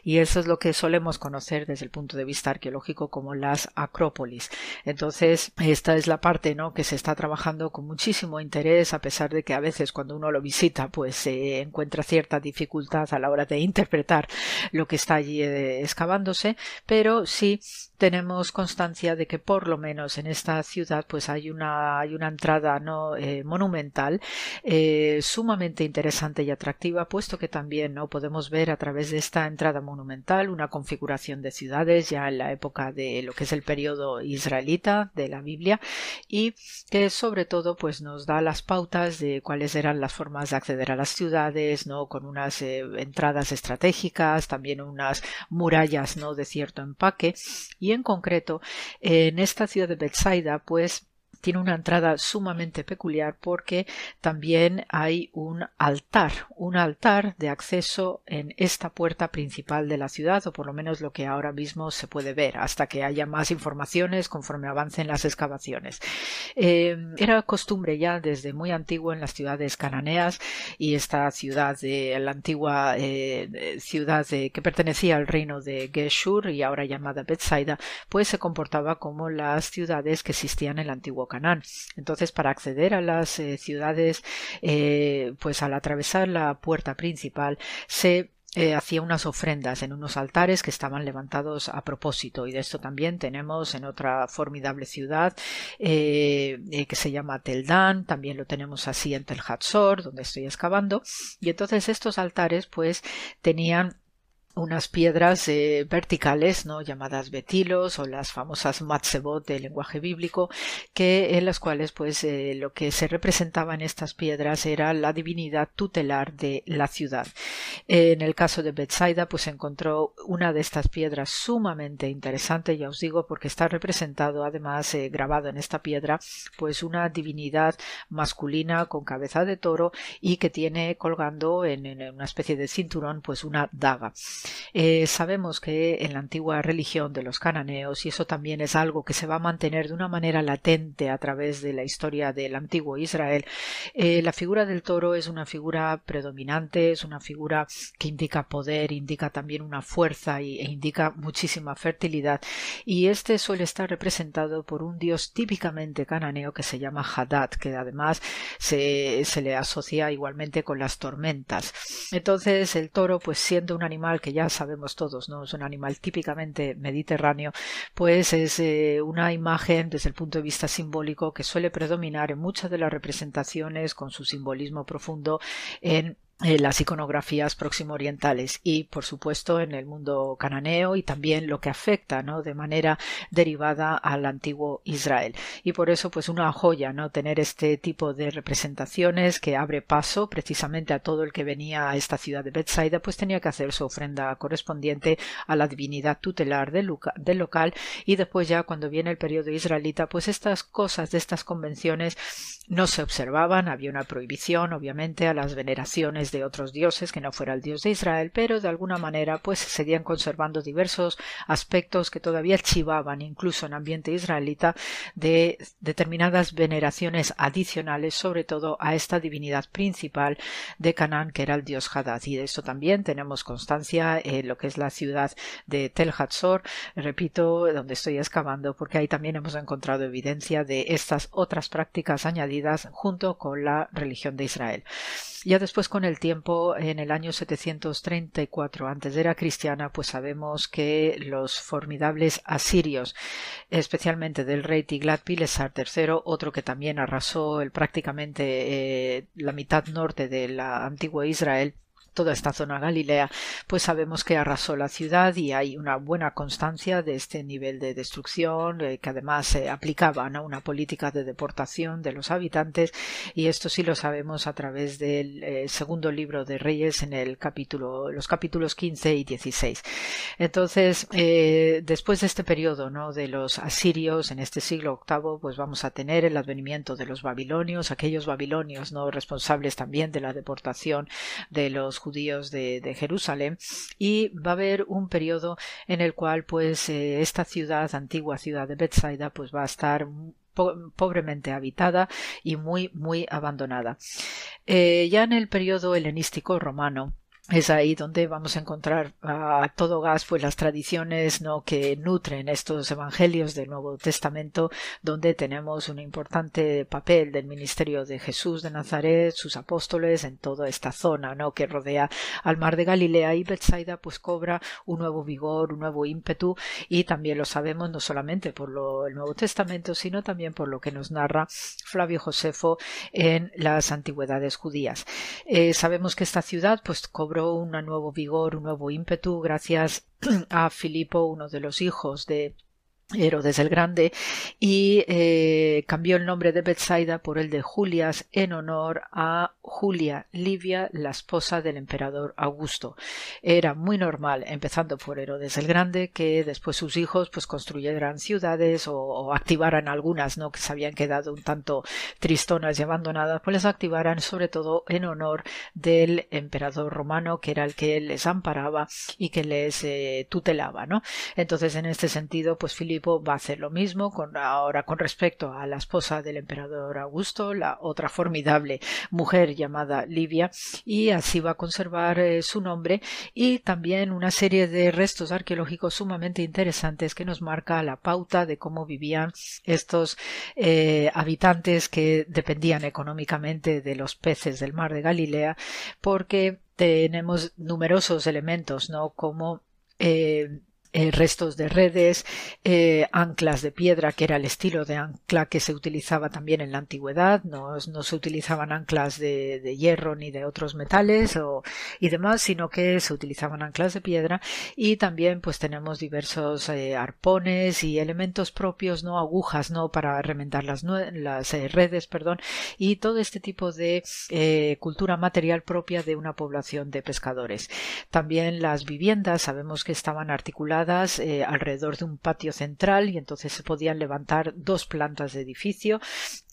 E: y eso es lo que solemos conocer desde el punto de vista arqueológico como las acrópolis. Entonces, esta es la parte ¿no? que se está trabajando con muchísimo interés, a pesar de que a veces cuando uno lo visita, pues se encuentra cierta dificultad a la hora de interpretar lo que está allí eh, excavándose, pero sí tenemos constancia de que por lo menos en esta ciudad pues hay una, hay una entrada no eh, monumental eh, sumamente interesante y atractiva puesto que también no podemos ver a través de esta entrada monumental una configuración de ciudades ya en la época de lo que es el periodo israelita de la Biblia y que sobre todo pues nos da las pautas de cuáles eran las formas de acceder a las ciudades no con unas eh, entradas estratégicas también unas murallas no de cierto empaque. Y en concreto en esta ciudad de Bethsaida pues tiene una entrada sumamente peculiar porque también hay un altar, un altar de acceso en esta puerta principal de la ciudad, o por lo menos lo que ahora mismo se puede ver, hasta que haya más informaciones conforme avancen las excavaciones. Eh, era costumbre ya desde muy antiguo en las ciudades cananeas y esta ciudad de la antigua eh, ciudad que pertenecía al reino de Geshur y ahora llamada Bethsaida, pues se comportaba como las ciudades que existían en el antiguo entonces, para acceder a las eh, ciudades, eh, pues al atravesar la puerta principal, se eh, hacía unas ofrendas en unos altares que estaban levantados a propósito. Y de esto también tenemos en otra formidable ciudad que se llama Teldán. También lo tenemos así en Tel Hatzor donde estoy excavando. Y entonces estos altares pues tenían unas piedras eh, verticales, ¿no? llamadas betilos o las famosas matzebot del lenguaje bíblico, que en las cuales pues eh, lo que se representaba en estas piedras era la divinidad tutelar de la ciudad. en el caso de Bethsaida pues encontró una de estas piedras sumamente interesante, ya os digo, porque está representado además eh, grabado en esta piedra pues una divinidad masculina con cabeza de toro y que tiene colgando en, en una especie de cinturón pues una daga. Eh, sabemos que en la antigua religión de los cananeos, y eso también es algo que se va a mantener de una manera latente a través de la historia del antiguo Israel, eh, la figura del toro es una figura predominante, es una figura que indica poder, indica también una fuerza e indica muchísima fertilidad, y este suele estar representado por un dios típicamente cananeo que se llama Hadad, que además se, se le asocia igualmente con las tormentas. Entonces el toro, pues siendo un animal que ya sabemos todos, ¿no? Es un animal típicamente mediterráneo, pues es eh, una imagen desde el punto de vista simbólico que suele predominar en muchas de las representaciones con su simbolismo profundo en las iconografías próximo orientales y por supuesto en el mundo cananeo y también lo que afecta ¿no? de manera derivada al antiguo Israel. Y por eso pues una joya no tener este tipo de representaciones que abre paso precisamente a todo el que venía a esta ciudad de Bethsaida pues tenía que hacer su ofrenda correspondiente a la divinidad tutelar del, del local. Y después ya cuando viene el periodo israelita pues estas cosas de estas convenciones no se observaban había una prohibición obviamente a las veneraciones de otros dioses que no fuera el dios de Israel, pero de alguna manera pues seguían conservando diversos aspectos que todavía chivaban incluso en ambiente israelita de determinadas veneraciones adicionales, sobre todo a esta divinidad principal de Canaán que era el dios Hadad. Y de esto también tenemos constancia en lo que es la ciudad de Tel Hatzor, repito, donde estoy excavando, porque ahí también hemos encontrado evidencia de estas otras prácticas añadidas junto con la religión de Israel. Ya después con el tiempo, en el año 734 antes de era cristiana, pues sabemos que los formidables asirios, especialmente del rey Tiglat-Pileser III, otro que también arrasó el, prácticamente eh, la mitad norte de la antigua Israel, toda esta zona galilea, pues sabemos que arrasó la ciudad y hay una buena constancia de este nivel de destrucción, eh, que además se aplicaba a una política de deportación de los habitantes, y esto sí lo sabemos a través del eh, segundo libro de Reyes en el capítulo, los capítulos 15 y 16. Entonces, eh, después de este periodo, ¿no? de los asirios en este siglo VIII, pues vamos a tener el advenimiento de los babilonios, aquellos babilonios no responsables también de la deportación de los judíos de, Jerusalén y va a haber un periodo en el cual pues eh, esta ciudad, antigua ciudad de Bethsaida, pues va a estar pobremente habitada y muy muy abandonada. Eh, ya en el periodo helenístico romano es ahí donde vamos a encontrar a todo gas pues las tradiciones no que nutren estos evangelios del Nuevo Testamento donde tenemos un importante papel del ministerio de Jesús de Nazaret sus apóstoles en toda esta zona no que rodea al mar de Galilea. Y Bethsaida pues cobra un nuevo vigor un nuevo ímpetu. Y también lo sabemos no solamente por lo, el Nuevo Testamento sino también por lo que nos narra Flavio Josefo en las antigüedades judías. Eh, sabemos que esta ciudad pues un nuevo vigor, un nuevo ímpetu gracias a Filipo, uno de los hijos de Herodes el Grande y eh, cambió el nombre de Bethsaida por el de Julias en honor a Julia Livia, la esposa del emperador Augusto. Era muy normal, empezando por Herodes el Grande, que después sus hijos pues construyeran ciudades o, activaran algunas, ¿no? que se habían quedado un tanto tristonas y abandonadas, pues las activaran sobre todo en honor del emperador romano, que era el que les amparaba y que les eh, tutelaba, ¿no? Entonces, en este sentido, pues Va a hacer lo mismo con, ahora con respecto a la esposa del emperador Augusto, la otra formidable mujer llamada Livia, y así va a conservar eh, su nombre y también una serie de restos arqueológicos sumamente interesantes que nos marca la pauta de cómo vivían estos eh, habitantes que dependían económicamente de los peces del mar de Galilea, porque tenemos numerosos elementos, ¿no? como eh, eh, restos de redes, eh, anclas de piedra, que era el estilo de ancla que se utilizaba también en la antigüedad, no, se utilizaban anclas de, de, hierro ni de otros metales o, y demás, sino que se utilizaban anclas de piedra. Y también pues tenemos diversos eh, arpones y elementos propios, no agujas, no para remendar las, las redes, perdón, y todo este tipo de cultura material propia de una población de pescadores. También las viviendas, sabemos que estaban articuladas eh, alrededor de un patio central y entonces se podían levantar dos plantas de edificio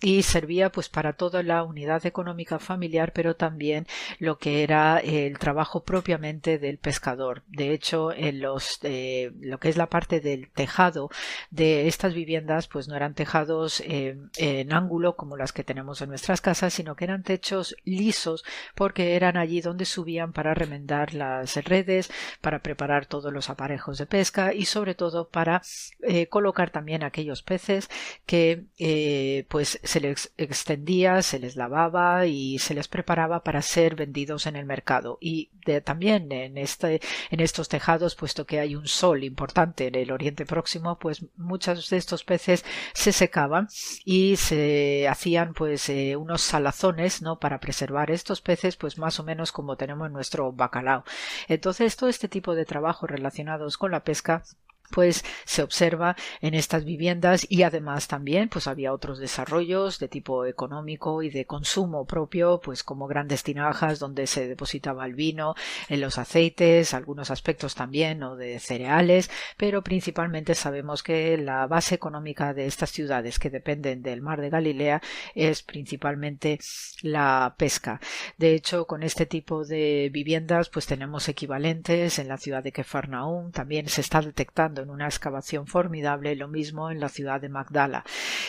E: y servía pues para toda la unidad económica familiar pero también lo que era el trabajo propiamente del pescador. De hecho en los eh, lo que es la parte del tejado de estas viviendas pues no eran tejados eh, en ángulo como las que tenemos en nuestras casas sino que eran techos lisos porque eran allí donde subían para remendar las redes para preparar todos los aparejos de pesca y sobre todo para eh, colocar también aquellos peces que eh, pues se les extendía, se les lavaba y se les preparaba para ser vendidos en el mercado. Y también en este en estos tejados puesto que hay un sol importante en el Oriente Próximo pues muchos de estos peces se secaban y se hacían pues eh, unos salazones no para preservar estos peces pues más o menos como tenemos en nuestro bacalao. Entonces todo este tipo de trabajos relacionados con la pesca pues se observa en estas viviendas y además también pues había otros desarrollos de tipo económico y de consumo propio pues como grandes tinajas donde se depositaba el vino en los aceites algunos aspectos también o de cereales pero principalmente sabemos que la base económica de estas ciudades que dependen del mar de Galilea es principalmente la pesca. De hecho con este tipo de viviendas pues tenemos equivalentes en la ciudad de Kefarnaum también se está detectando en una excavación formidable, lo mismo en la ciudad de Magdala.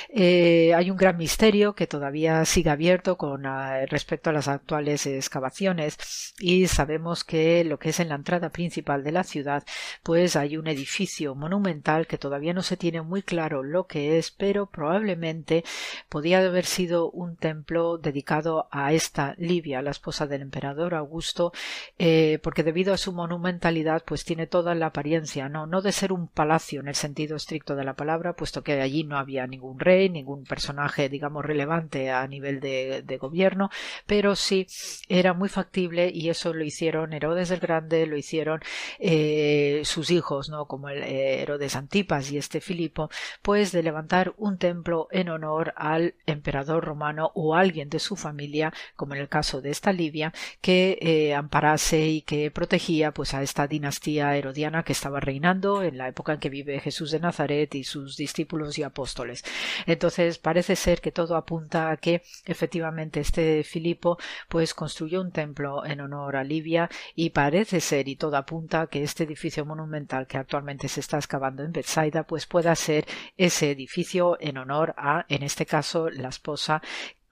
E: Eh, hay un gran misterio que todavía sigue abierto con ah, respecto a las actuales excavaciones y sabemos que lo que es en la entrada principal de la ciudad, pues hay un edificio monumental que todavía no se tiene muy claro lo que es, pero probablemente podía haber sido un templo dedicado a esta Livia, la esposa del emperador Augusto, eh, porque debido a su monumentalidad, pues tiene toda la apariencia, no, no de ser un un palacio en el sentido estricto de la palabra, puesto que allí no había ningún rey, ningún personaje, digamos, relevante a nivel de, gobierno, pero sí era muy factible y eso lo hicieron Herodes el Grande, lo hicieron eh, sus hijos, ¿no? Como el eh, Herodes Antipas y este Filipo, pues de levantar un templo en honor al emperador romano o alguien de su familia, como en el caso de esta Libia, que eh, amparase y que protegía pues a esta dinastía herodiana que estaba reinando en la época en que vive Jesús de Nazaret y sus discípulos y apóstoles. Entonces parece ser que todo apunta a que efectivamente este Filipo pues construyó un templo en honor a Libia y parece ser y todo apunta a que este edificio monumental que actualmente se está excavando en Bethsaida pues pueda ser ese edificio en honor a en este caso la esposa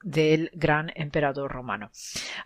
E: del gran emperador romano.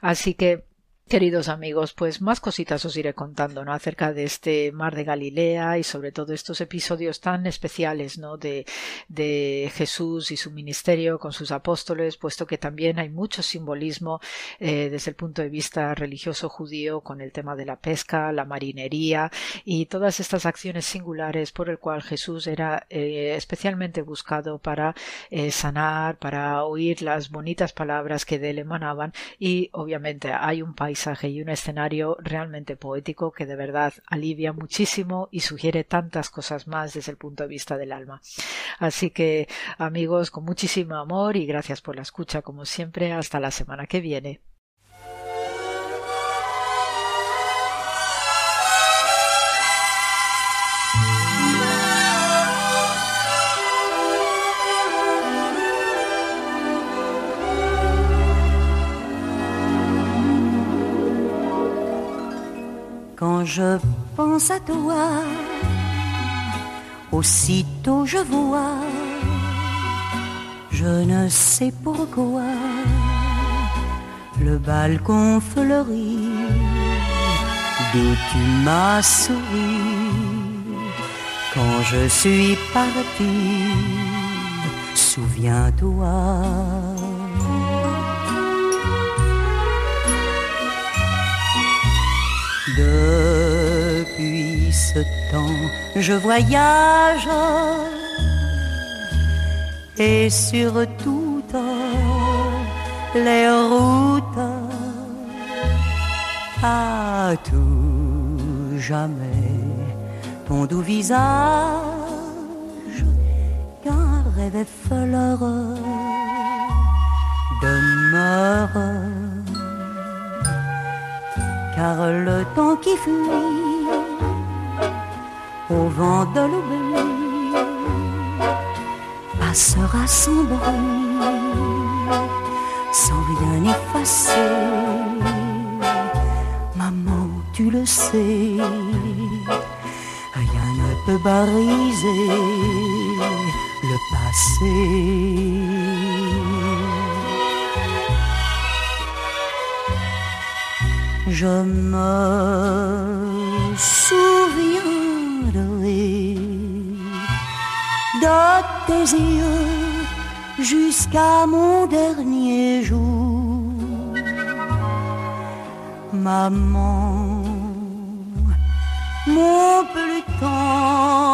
E: Así que Queridos amigos, pues más cositas os iré contando, ¿no? Acerca de este mar de Galilea y sobre todo estos episodios tan especiales, ¿no? De, de Jesús y su ministerio con sus apóstoles, puesto que también hay mucho simbolismo eh, desde el punto de vista religioso judío con el tema de la pesca, la marinería y todas estas acciones singulares por el cual Jesús era eh, especialmente buscado para eh, sanar, para oír las bonitas palabras que de él emanaban y obviamente hay un país y un escenario realmente poético que de verdad alivia muchísimo y sugiere tantas cosas más desde el punto de vista del alma. Así que amigos, con muchísimo amor y gracias por la escucha como siempre. Hasta la semana que viene.
F: Quand je pense à toi, aussitôt je vois, je ne sais pourquoi, le balcon fleuri d'où tu m'as souri. Quand je suis parti, souviens-toi. Depuis ce temps, je voyage. Et sur toutes les routes, à tout jamais, ton doux visage, qu'un rêve effleure demeure car le temps qui fuit au vent de l'oubli passera sans bruit, sans rien effacer. Maman, tu le sais, rien ne peut bariser le passé. Je me souviens regarderai de tes yeux jusqu'à mon dernier jour. Maman, mon plus tendre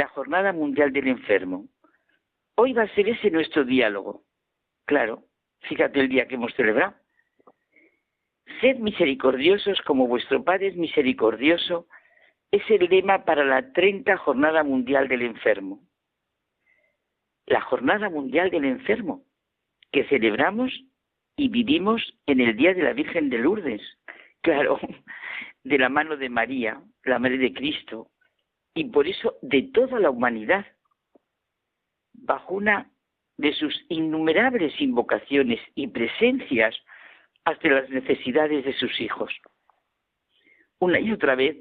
G: la Jornada Mundial del Enfermo. Hoy va a ser ese nuestro diálogo. Claro, fíjate el día que hemos celebrado. Sed misericordiosos como vuestro Padre es misericordioso es el lema para la 30 Jornada Mundial del Enfermo. La Jornada Mundial del Enfermo, que celebramos y vivimos en el Día de la Virgen de Lourdes, claro, de la mano de María, la Madre de Cristo, y por eso de toda la humanidad, bajo una de sus innumerables invocaciones y presencias hasta las necesidades de sus hijos. Una y otra vez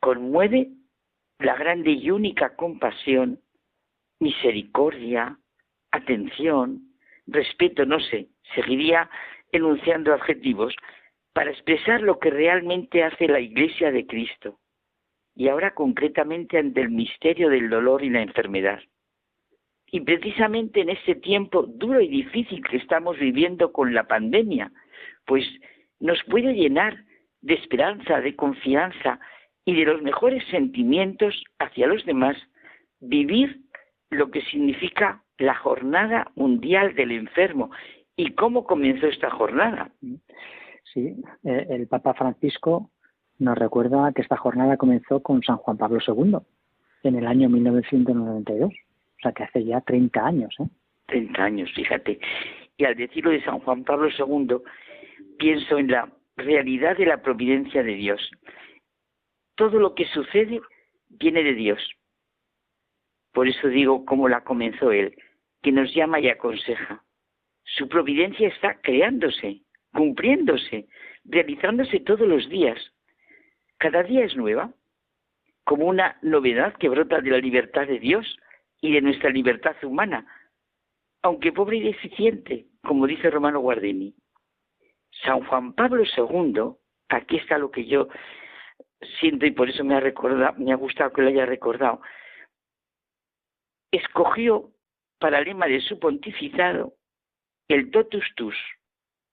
G: conmueve la grande y única compasión, misericordia, atención, respeto, no sé, seguiría enunciando adjetivos para expresar lo que realmente hace la Iglesia de Cristo y ahora concretamente ante el misterio del dolor y la enfermedad. Y precisamente en este tiempo duro y difícil que estamos viviendo con la pandemia, pues nos puede llenar de esperanza, de confianza y de los mejores sentimientos hacia los demás, vivir lo que significa la Jornada Mundial del Enfermo. ¿Y cómo comenzó esta jornada?
H: Sí, eh, el Papa Francisco nos recuerda que esta jornada comenzó con San Juan Pablo II en el año 1992, o sea que hace ya 30 años. ¿eh?
G: 30 años, fíjate. Y al decirlo de San Juan Pablo II, pienso en la realidad de la providencia de Dios. Todo lo que sucede viene de Dios. Por eso digo cómo la comenzó Él, que nos llama y aconseja. Su providencia está creándose, cumpliéndose, realizándose todos los días cada día es nueva, como una novedad que brota de la libertad de Dios y de nuestra libertad humana, aunque pobre y deficiente, como dice Romano Guardini. San Juan Pablo II, aquí está lo que yo siento y por eso me ha recordado, me ha gustado que lo haya recordado, escogió para lema de su pontificado el totus tus,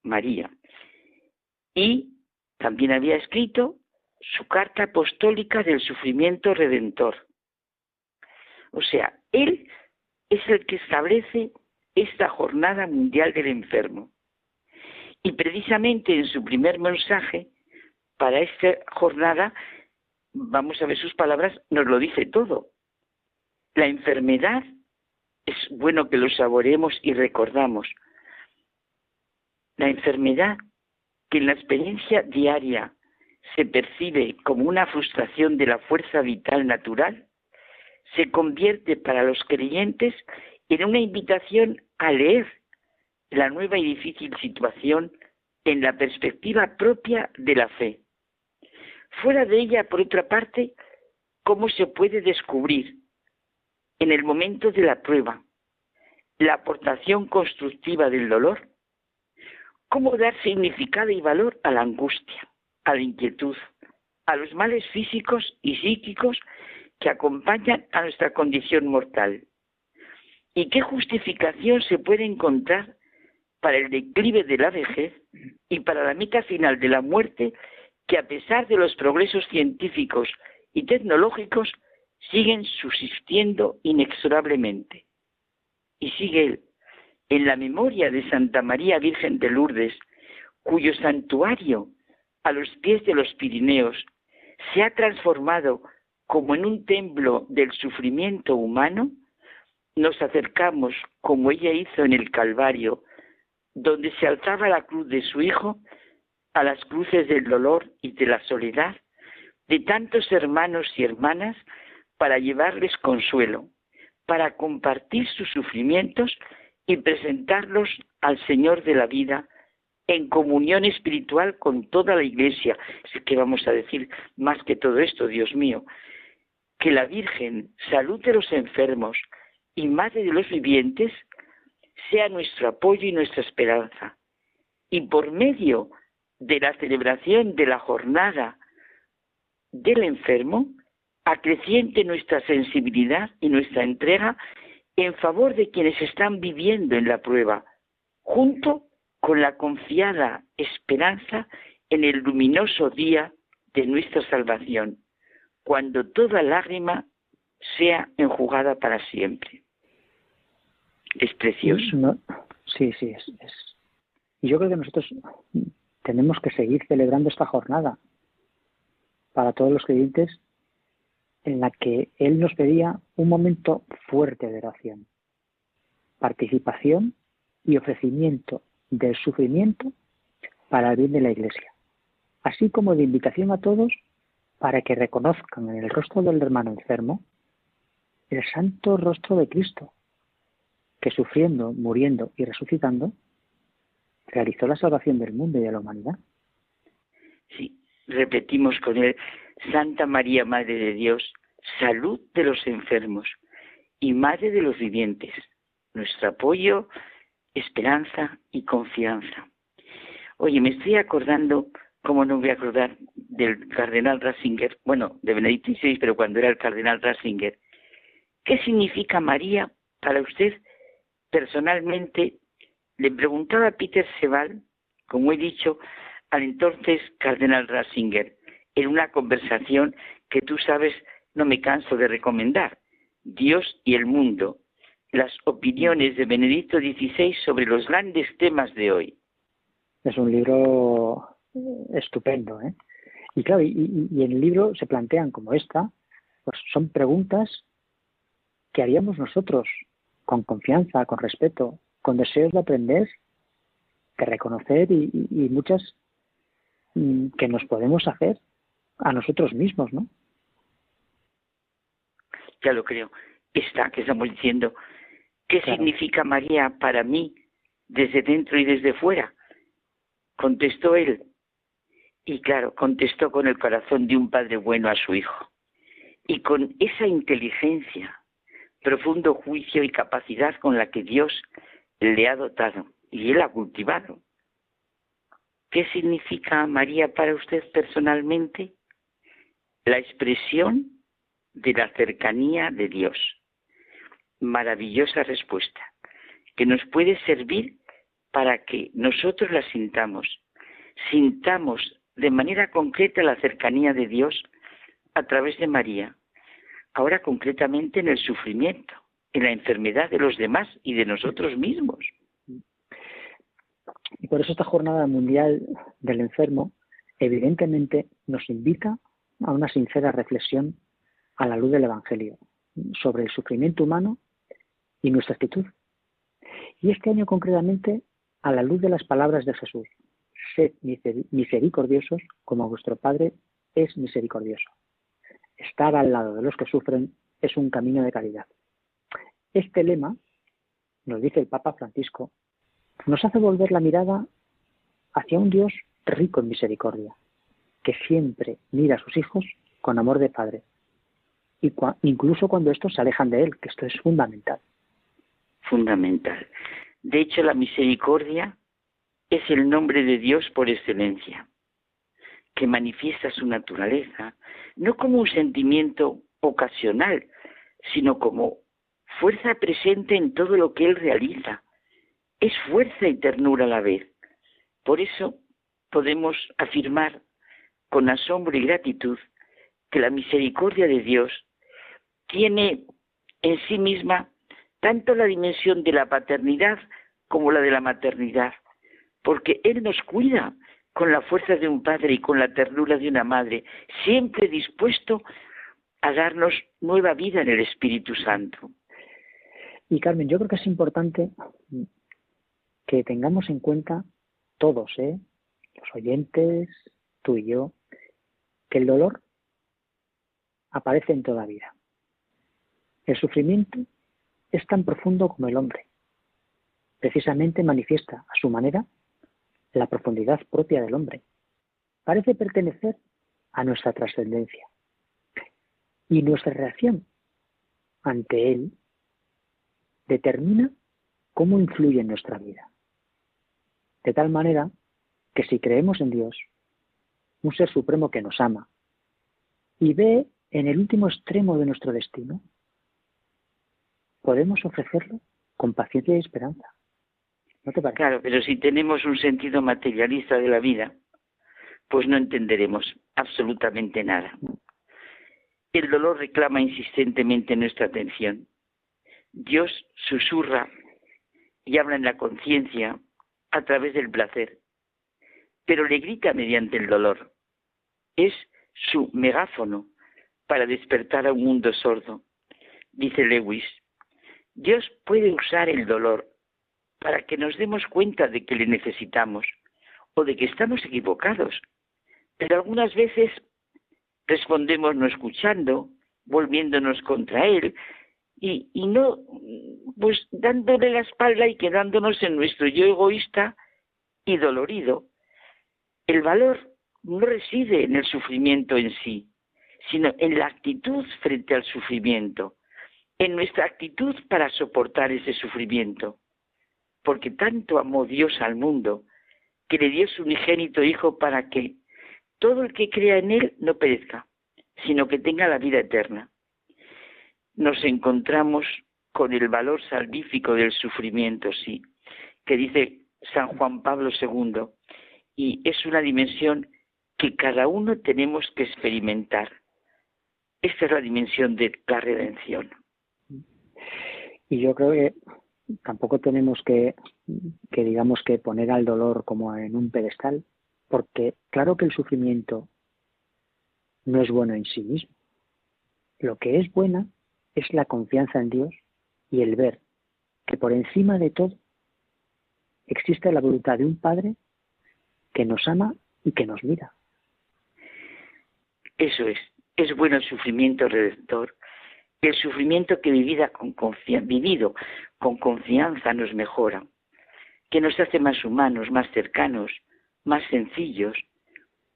G: María, y también había escrito su carta apostólica del sufrimiento redentor. O sea, él es el que establece esta jornada mundial del enfermo. Y precisamente en su primer mensaje, para esta jornada, vamos a ver sus palabras, nos lo dice todo. La enfermedad es bueno que lo saboreemos y recordamos. La enfermedad que en la experiencia diaria se percibe como una frustración de la fuerza vital natural, se convierte para los creyentes en una invitación a leer la nueva y difícil situación en la perspectiva propia de la fe. Fuera de ella, por otra parte, cómo se puede descubrir en el momento de la prueba la aportación constructiva del dolor, cómo dar significado y valor a la angustia a la inquietud, a los males físicos y psíquicos que acompañan a nuestra condición mortal. ¿Y qué justificación se puede encontrar para el declive de la vejez y para la meta final de la muerte que a pesar de los progresos científicos y tecnológicos siguen subsistiendo inexorablemente? Y sigue en la memoria de Santa María Virgen de Lourdes, cuyo santuario a los pies de los Pirineos, se ha transformado como en un templo del sufrimiento humano, nos acercamos, como ella hizo en el Calvario, donde se alzaba la cruz de su Hijo, a las cruces del dolor y de la soledad de tantos hermanos y hermanas para llevarles consuelo, para compartir sus sufrimientos y presentarlos al Señor de la vida en comunión espiritual con toda la Iglesia. Es que vamos a decir más que todo esto, Dios mío, que la Virgen, salud de los enfermos y madre de los vivientes, sea nuestro apoyo y nuestra esperanza. Y por medio de la celebración de la jornada del enfermo, acreciente nuestra sensibilidad y nuestra entrega en favor de quienes están viviendo en la prueba, junto con la confiada esperanza en el luminoso día de nuestra salvación, cuando toda lágrima sea enjugada para siempre. Es precioso.
H: sí, sí, es, es. Yo creo que nosotros tenemos que seguir celebrando esta jornada para todos los creyentes en la que Él nos pedía un momento fuerte de oración, participación y ofrecimiento del sufrimiento para el bien de la Iglesia, así como de invitación a todos para que reconozcan en el rostro del hermano enfermo el santo rostro de Cristo, que sufriendo, muriendo y resucitando, realizó la salvación del mundo y de la humanidad.
G: Sí, repetimos con él, Santa María, Madre de Dios, salud de los enfermos y Madre de los vivientes, nuestro apoyo, esperanza y confianza. Oye, me estoy acordando, como no me voy a acordar, del cardenal Ratzinger, bueno, de Benedicto XVI, pero cuando era el cardenal Ratzinger. ¿Qué significa María para usted personalmente? Le preguntaba a Peter Sebal, como he dicho, al entonces cardenal Ratzinger, en una conversación que tú sabes no me canso de recomendar, Dios y el mundo, las opiniones de Benedicto XVI sobre los grandes temas de hoy.
H: Es un libro estupendo, ¿eh? Y claro, y, en el libro se plantean como esta, pues son preguntas que haríamos nosotros con confianza, con respeto, con deseos de aprender, de reconocer y, y muchas mm, que nos podemos hacer a nosotros mismos, ¿no?
G: Ya lo creo. Esta que estamos diciendo, ¿qué significa María para mí desde dentro y desde fuera? Contestó él. Y claro, contestó con el corazón de un padre bueno a su hijo. Y con esa inteligencia, profundo juicio y capacidad con la que Dios le ha dotado y él ha cultivado. ¿Qué significa María para usted personalmente? La expresión de la cercanía de Dios. Maravillosa respuesta, que nos puede servir para que nosotros la sintamos, sintamos de manera concreta la cercanía de Dios a través de María, ahora concretamente en el sufrimiento, en la enfermedad de los demás y de nosotros mismos.
H: Y por eso esta jornada mundial del enfermo evidentemente nos invita a una sincera reflexión a la luz del Evangelio sobre el sufrimiento humano y nuestra actitud. Y este año concretamente a la luz de las palabras de Jesús, sed misericordiosos como vuestro Padre es misericordioso. Estar al lado de los que sufren es un camino de caridad. Este lema, nos dice el Papa Francisco, nos hace volver la mirada hacia un Dios rico en misericordia, que siempre mira a sus hijos con amor de Padre, y incluso cuando estos se alejan de Él, que esto es fundamental.
G: Fundamental. De hecho, la misericordia es el nombre de Dios por excelencia, que manifiesta su naturaleza, no como un sentimiento ocasional, sino como fuerza presente en todo lo que Él realiza. Es fuerza y ternura a la vez. Por eso podemos afirmar con asombro y gratitud que la misericordia de Dios tiene en sí misma tanto la dimensión de la paternidad como la de la maternidad, porque Él nos cuida con la fuerza de un padre y con la ternura de una madre, siempre dispuesto a darnos nueva vida en el Espíritu Santo.
H: Y Carmen, yo creo que es importante que tengamos en cuenta todos, ¿eh? los oyentes, tú y yo, que el dolor aparece en toda vida. El sufrimiento es tan profundo como el hombre. Precisamente manifiesta a su manera la profundidad propia del hombre. Parece pertenecer a nuestra trascendencia. Y nuestra reacción ante él determina cómo influye en nuestra vida. De tal manera que si creemos en Dios, un ser supremo que nos ama y ve en el último extremo de nuestro destino, podemos ofrecerlo con paciencia y esperanza. ¿No te parece?
G: Claro, pero si tenemos un sentido materialista de la vida, pues no entenderemos absolutamente nada. El dolor reclama insistentemente nuestra atención. Dios susurra y habla en la conciencia a través del placer, pero le grita mediante el dolor. Es su megáfono para despertar a un mundo sordo. Dice Lewis, Dios puede usar el dolor para que nos demos cuenta de que le necesitamos o de que estamos equivocados. Pero algunas veces respondemos no escuchando, volviéndonos contra Él y, no, pues dándole la espalda y quedándonos en nuestro yo egoísta y dolorido. El valor no reside en el sufrimiento en sí, sino en la actitud frente al sufrimiento, en nuestra actitud para soportar ese sufrimiento. Porque tanto amó Dios al mundo que le dio su unigénito Hijo para que todo el que crea en Él no perezca, sino que tenga la vida eterna. Nos encontramos con el valor salvífico del sufrimiento, sí, que dice San Juan Pablo II, y es una dimensión que cada uno tenemos que experimentar. Esta es la dimensión de la redención.
H: Y yo creo que tampoco tenemos que, que digamos que poner al dolor como en un pedestal, porque claro que el sufrimiento no es bueno en sí mismo. Lo que es buena es la confianza en Dios y el ver que por encima de todo existe la voluntad de un Padre que nos ama y que nos mira.
G: Eso es, es bueno el sufrimiento redentor. El sufrimiento que vivida con vivido con confianza nos mejora, que nos hace más humanos, más cercanos, más sencillos.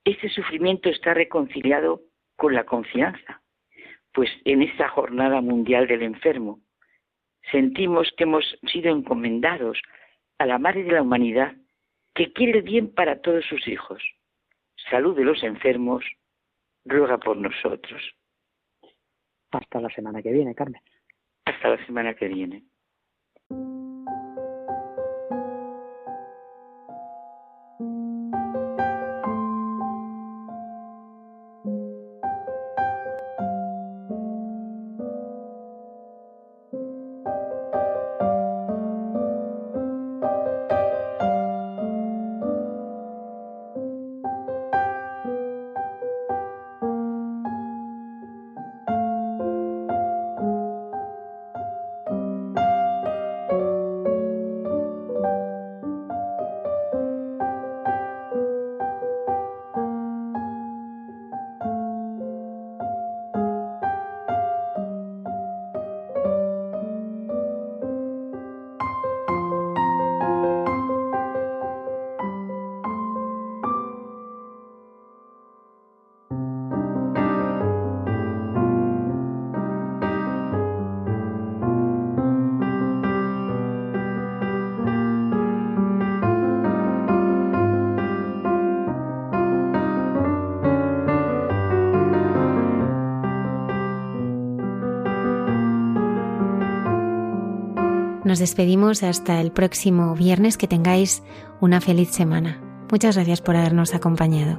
G: Este sufrimiento está reconciliado con la confianza, pues en esta jornada mundial del enfermo sentimos que hemos sido encomendados a la Madre de la Humanidad que quiere el bien para todos sus hijos. Salud de los enfermos, ruega por nosotros.
H: Hasta la semana que viene, Carmen.
G: Hasta la semana que viene.
A: Nos despedimos hasta el próximo viernes. Que tengáis una feliz semana. Muchas gracias por habernos acompañado.